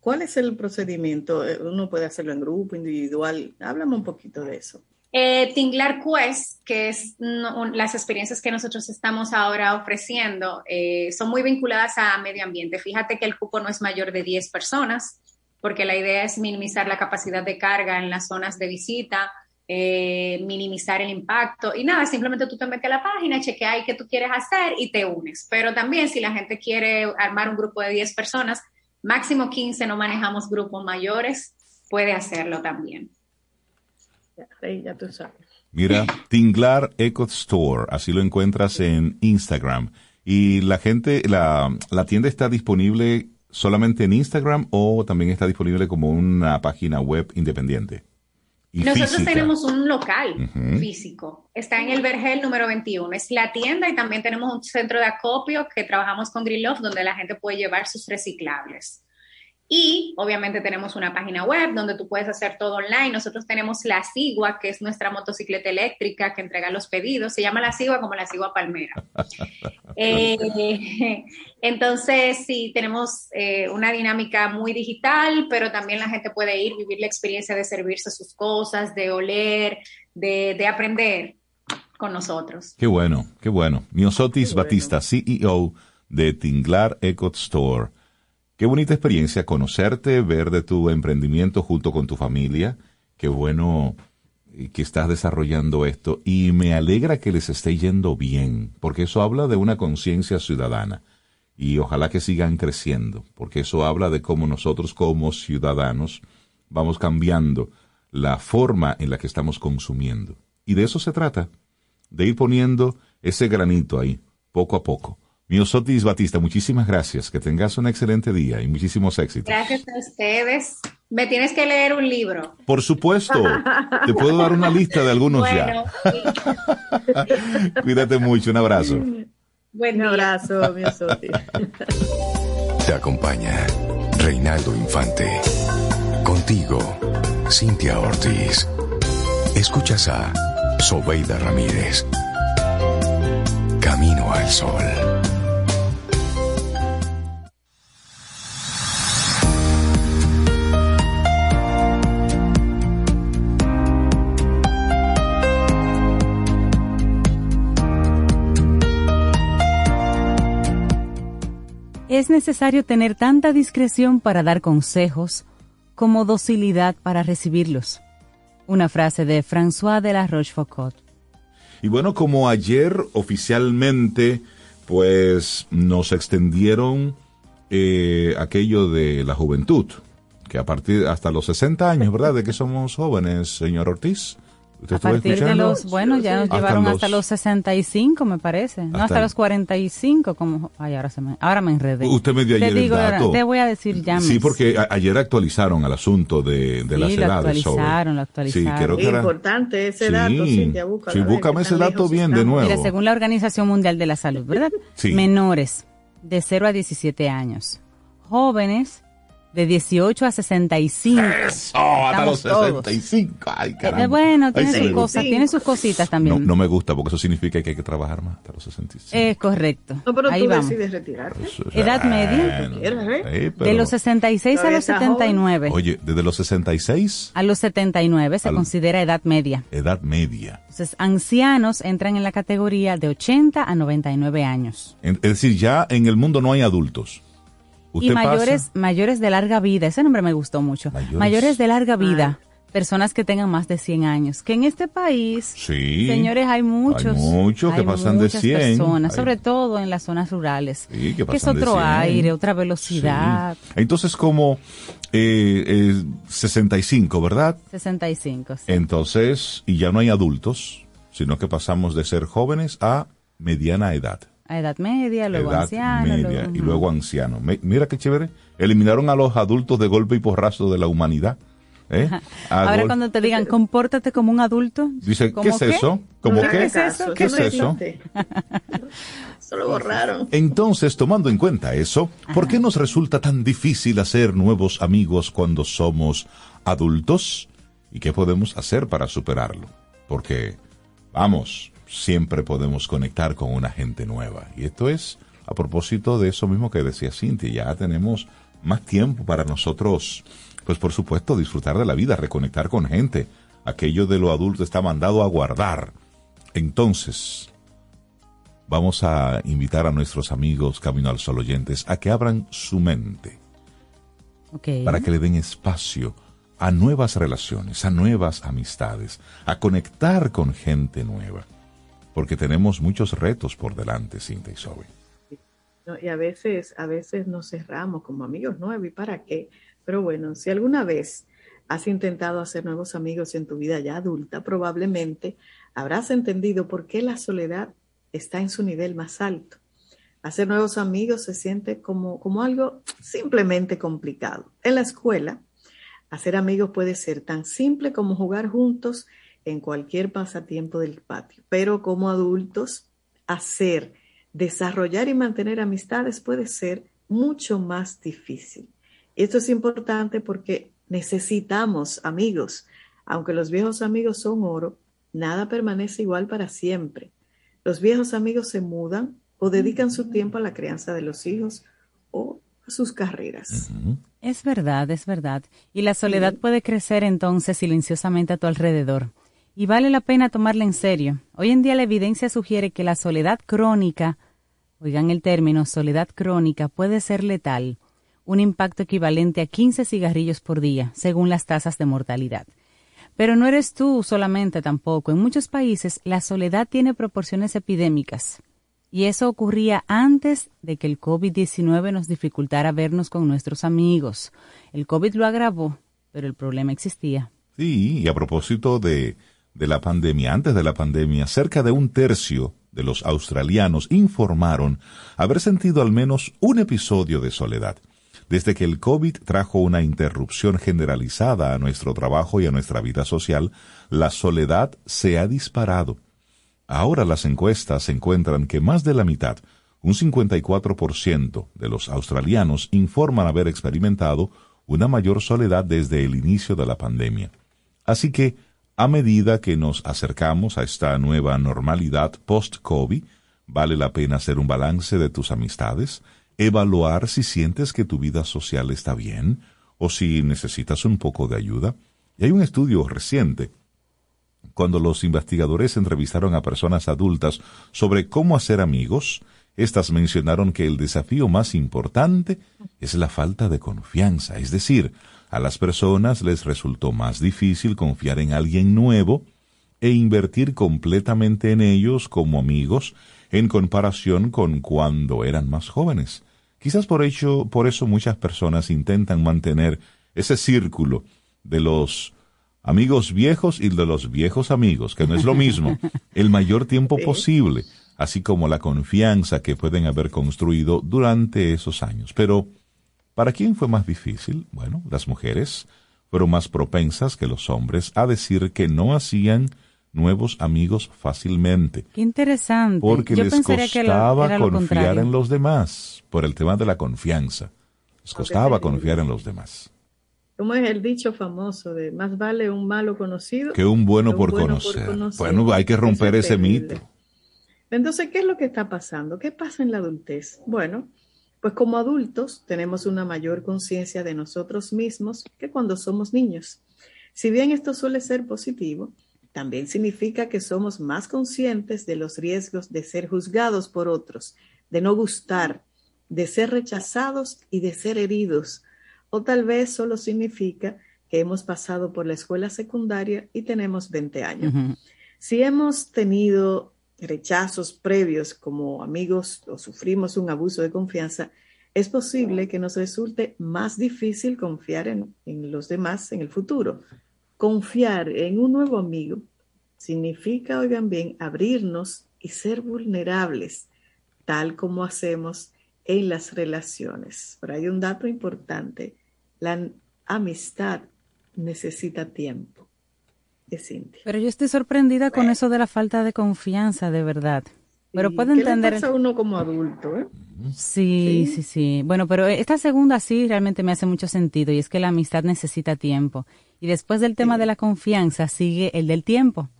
¿cuál es el procedimiento? ¿Uno puede hacerlo en grupo, individual? Háblame un poquito de eso. Eh, Tinglar Quest, que es las experiencias que nosotros estamos ahora ofreciendo, eh, son muy vinculadas a medio ambiente. Fíjate que el cupo no es mayor de 10 personas, porque la idea es minimizar la capacidad de carga en las zonas de visita, eh, minimizar el impacto. Y nada, simplemente tú te metes a la página, chequeas qué tú quieres hacer y te unes. Pero también si la gente quiere armar un grupo de 10 personas, máximo 15, no manejamos grupos mayores, puede hacerlo también. Mira, Tinglar Eco Store, así lo encuentras en Instagram. Y la gente, la, la tienda está disponible solamente en Instagram o también está disponible como una página web independiente. Nosotros tenemos un local físico. Está en el Vergel número 21. Es la tienda y también tenemos un centro de acopio que trabajamos con Grill donde la gente puede llevar sus reciclables. Y obviamente tenemos una página web donde tú puedes hacer todo online. Nosotros tenemos la Sigua, que es nuestra motocicleta eléctrica que entrega los pedidos. Se llama la Sigua como la Sigua Palmera. *laughs* Eh, entonces, sí, tenemos eh, una dinámica muy digital, pero también la gente puede ir, vivir la experiencia de servirse sus cosas, de oler, de, aprender con nosotros. Qué bueno, qué bueno. Miosotis Batista, CEO de Tinglar Eco Store. Qué bonita experiencia conocerte, ver de tu emprendimiento junto con tu familia. Qué bueno que estás desarrollando esto y me alegra que les esté yendo bien, porque eso habla de una conciencia ciudadana y ojalá que sigan creciendo, porque eso habla de cómo nosotros como ciudadanos vamos cambiando la forma en la que estamos consumiendo. Y de eso se trata, de ir poniendo ese granito ahí, poco a poco. Miosotis Batista, muchísimas gracias. Que tengas un excelente día y muchísimos éxitos. Gracias a ustedes. Me tienes que leer un libro. Por supuesto. Te puedo dar una lista de algunos ya. *laughs* Cuídate mucho. Un abrazo. Buen abrazo, Miosotis. Te acompaña Reinaldo Infante. Contigo, Cintia Ortiz. Escuchas a Sobeida Ramírez. camino al sol. Es necesario tener tanta discreción para dar consejos como docilidad para recibirlos. Una frase de François de la Rochefoucauld. Y bueno, como ayer oficialmente, pues nos extendieron eh, aquello de la juventud, que a partir hasta los 60 años, ¿verdad? De que somos jóvenes, señor Ortiz. A partir de los, bueno, ya nos llevaron hasta los 65, me parece. No, hasta, los 45, como, ay, ahora, se me, ahora me enredé. Usted me dio ayer te digo, el dato. Te voy a decir ya. Sí, porque a, ayer actualizaron el asunto de, de sí, las lo edades. actualizaron, lo actualizaron. Sí, creo que era... Importante ese Sí, dato, Cintia, búscalo. sí, búscame ese dato bien de nuevo. Mira, según la Organización Mundial de la Salud, ¿verdad? Sí. Menores de 0 a 17 años. Jóvenes de 18 a 65. Eso, hasta los Estamos todos. 65. Ay, Eh, caramba. bueno, tiene Ay, sus sí. cosas, tiene sus cositas No, también. no me gusta porque eso significa que hay que trabajar más hasta los 65. Es correcto. No, pero Ahí tú vamos. decides retirarte. Eso es- edad media. Bueno, quieras, ¿eh? sí, De los 66 a los está joven. 79. Oye, desde los 66, A los 79 se Al- considera edad media. edad media. Entonces, ancianos entran en la categoría de 80 a 99 años. En- Es decir, ya en el mundo no hay adultos. Y mayores, pasa- mayores de larga vida, ese nombre me gustó mucho. Mayores. Mayores, de larga vida, personas que tengan más de 100 años. Que en este país, Sí. señores, hay muchos. Hay muchos que pasan de muchas 100. personas, Hay- sobre todo en las zonas rurales. Sí, que que es pasan de otro 100. aire, otra velocidad. Sí. Entonces, como eh, eh, 65, ¿verdad? 65. sí. Entonces, y ya no hay adultos, sino que pasamos de ser jóvenes a mediana edad. A edad media, luego edad anciano. media luego- y luego anciano. Me- mira qué chévere. Eliminaron a los adultos de golpe y porrazo de la humanidad. ¿eh? Ahora gol- cuando te digan, compórtate como un adulto. Dice, ¿qué ¿cómo es eso? ¿Cómo No qué? hagas caso, ¿Qué es eso? existe. Eso *laughs* lo borraron. Entonces, tomando en cuenta eso, ¿por qué nos resulta tan difícil hacer nuevos amigos cuando somos adultos? ¿Y qué podemos hacer para superarlo? Porque, vamos, siempre podemos conectar con una gente nueva. Y esto es a propósito de eso mismo que decía Cintia. Ya tenemos más tiempo para nosotros, pues por supuesto, disfrutar de la vida, reconectar con gente. Aquello de lo adulto está mandado a guardar. Entonces, vamos a invitar a nuestros amigos Camino al Sol oyentes a que abran su mente para que le den espacio a nuevas relaciones, a nuevas amistades, a conectar con gente nueva. Porque tenemos muchos retos por delante, Cintia y Zoe. Y a veces, a veces nos cerramos como amigos nuevos, ¿y para qué? Pero bueno, si alguna vez has intentado hacer nuevos amigos en tu vida ya adulta, probablemente habrás entendido por qué la soledad está en su nivel más alto. Hacer nuevos amigos se siente como, como algo simplemente complicado. En la escuela, hacer amigos puede ser tan simple como jugar juntos en cualquier pasatiempo del patio, pero como adultos, hacer desarrollar y mantener amistades puede ser mucho más difícil. Y esto es importante porque necesitamos amigos. Aunque los viejos amigos son oro, nada permanece igual para siempre. Los viejos amigos se mudan o dedican su tiempo a la crianza de los hijos o a sus carreras. Es verdad, es verdad. Y la soledad puede crecer entonces silenciosamente a tu alrededor. Y vale la pena tomarla en serio. Hoy en día la evidencia sugiere que la soledad crónica, oigan el término, soledad crónica, puede ser letal. Un impacto equivalente a 15 cigarrillos por día, según las tasas de mortalidad. Pero no eres tú solamente tampoco. En muchos países la soledad tiene proporciones epidémicas. Y eso ocurría antes de que el COVID-19 nos dificultara vernos con nuestros amigos. El COVID lo agravó, pero el problema existía. Sí, y a propósito de, de la pandemia, antes de la pandemia, cerca de un tercio de los australianos informaron haber sentido al menos un episodio de soledad. Desde que el COVID trajo una interrupción generalizada a nuestro trabajo y a nuestra vida social, la soledad se ha disparado. Ahora las encuestas encuentran que más de la mitad, un 54% de los australianos informan haber experimentado una mayor soledad desde el inicio de la pandemia. Así que, a medida que nos acercamos a esta nueva normalidad post-COVID, Vale la pena hacer un balance de tus amistades, evaluar si sientes que tu vida social está bien o si necesitas un poco de ayuda. Y hay un estudio reciente cuando los investigadores entrevistaron a personas adultas sobre cómo hacer amigos, estas mencionaron que el desafío más importante es la falta de confianza, es decir, a las personas les resultó más difícil confiar en alguien nuevo e invertir completamente en ellos como amigos en comparación con cuando eran más jóvenes. Quizás por, hecho, por eso muchas personas intentan mantener ese círculo de los amigos viejos y de los viejos amigos, que no es lo mismo, *laughs* el mayor tiempo posible, así como la confianza que pueden haber construido durante esos años. Pero, ¿para quién fue más difícil? Bueno, las mujeres fueron más propensas que los hombres a decir que no hacían nuevos amigos fácilmente. Qué interesante. Porque les costaba confiar en los demás, por el tema de la confianza. Les costaba confiar en los demás. ¿Cómo es el dicho famoso de más vale un malo conocido que un bueno, por, conocer. Bueno, hay que romper ese mito. Entonces, ¿qué es lo que está pasando? ¿Qué pasa en la adultez? Bueno, pues como adultos tenemos una mayor conciencia de nosotros mismos que cuando somos niños. Si bien esto suele ser positivo, también significa que somos más conscientes de los riesgos de ser juzgados por otros, de no gustar, de ser rechazados y de ser heridos o tal vez solo significa que hemos pasado por la escuela secundaria y tenemos 20 años. Si hemos tenido rechazos previos como amigos o sufrimos un abuso de confianza, es posible que nos resulte más difícil confiar en, los demás en el futuro. Confiar en un nuevo amigo significa, oigan bien, abrirnos y ser vulnerables, tal como hacemos en las relaciones. Pero hay un dato importante la amistad necesita tiempo. Pero yo estoy sorprendida con eso de la falta de confianza, de verdad. Pero puedo entender. ¿Qué pasa uno como adulto? Eh? Sí, sí, sí, Bueno, pero esta segunda sí realmente me hace mucho sentido y es que la amistad necesita tiempo. Y después del tema de la confianza sigue el del tiempo.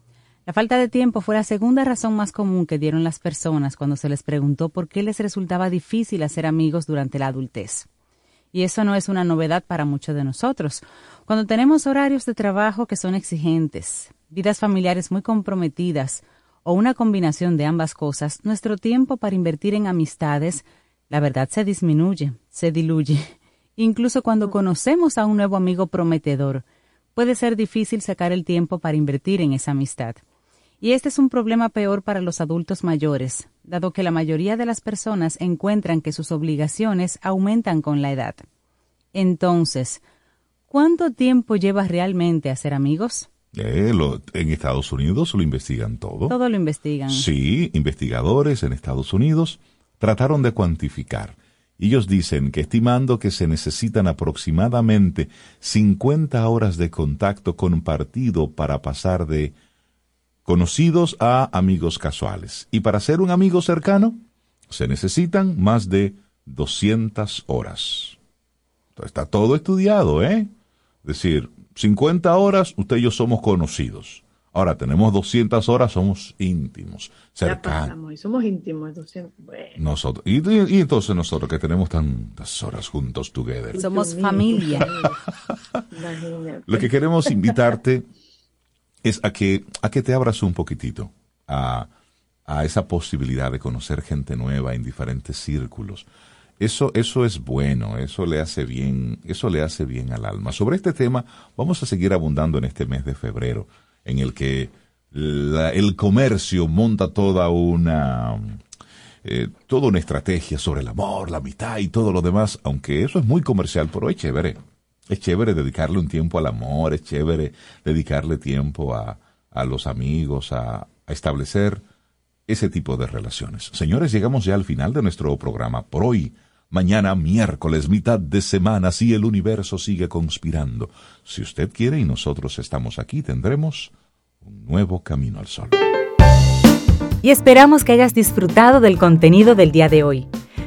La falta de tiempo fue la segunda razón más común que dieron las personas cuando se les preguntó por qué les resultaba difícil hacer amigos durante la adultez. Y eso no es una novedad para muchos de nosotros. Cuando tenemos horarios de trabajo que son exigentes, vidas familiares muy comprometidas o una combinación de ambas cosas, nuestro tiempo para invertir en amistades, la verdad se disminuye, se diluye. *laughs* Incluso cuando conocemos a un nuevo amigo prometedor, puede ser difícil sacar el tiempo para invertir en esa amistad. Y este es un problema peor para los adultos mayores, dado que la mayoría de las personas encuentran que sus obligaciones aumentan con la edad. Entonces, ¿cuánto tiempo llevas realmente a ser amigos? Eh, en Estados Unidos lo investigan todo. Todo lo investigan. Sí, investigadores en Estados Unidos trataron de cuantificar. Ellos dicen que estimando que se necesitan aproximadamente 50 horas de contacto compartido para pasar de conocidos a amigos casuales. Y para ser un amigo cercano, se necesitan más de 200 horas. está todo estudiado, ¿eh? Es decir, 50 horas, usted y yo somos conocidos. Ahora tenemos 200 horas, somos íntimos, cercanos. y somos íntimos, 200. Nosotros, y, entonces nosotros que tenemos tantas horas juntos, together. Somos familia. *laughs* Lo que queremos invitarte es a que, a que te abras un poquitito a, a esa posibilidad de conocer gente nueva en diferentes círculos. Eso, eso es bueno, eso le hace bien, eso le hace bien al alma. Sobre este tema vamos a seguir abundando en este mes de febrero, en el que el comercio monta toda una, eh, toda una estrategia sobre el amor, la amistad y todo lo demás, aunque eso es muy comercial, pero es chévere. Es chévere dedicarle un tiempo al amor, es chévere dedicarle tiempo a, a los amigos, a, a establecer ese tipo de relaciones. Señores, llegamos ya al final de nuestro programa por hoy. Mañana miércoles, mitad de semana, si el universo sigue conspirando. Si usted quiere y nosotros estamos aquí, tendremos un nuevo camino al sol. Y esperamos que hayas disfrutado del contenido del día de hoy.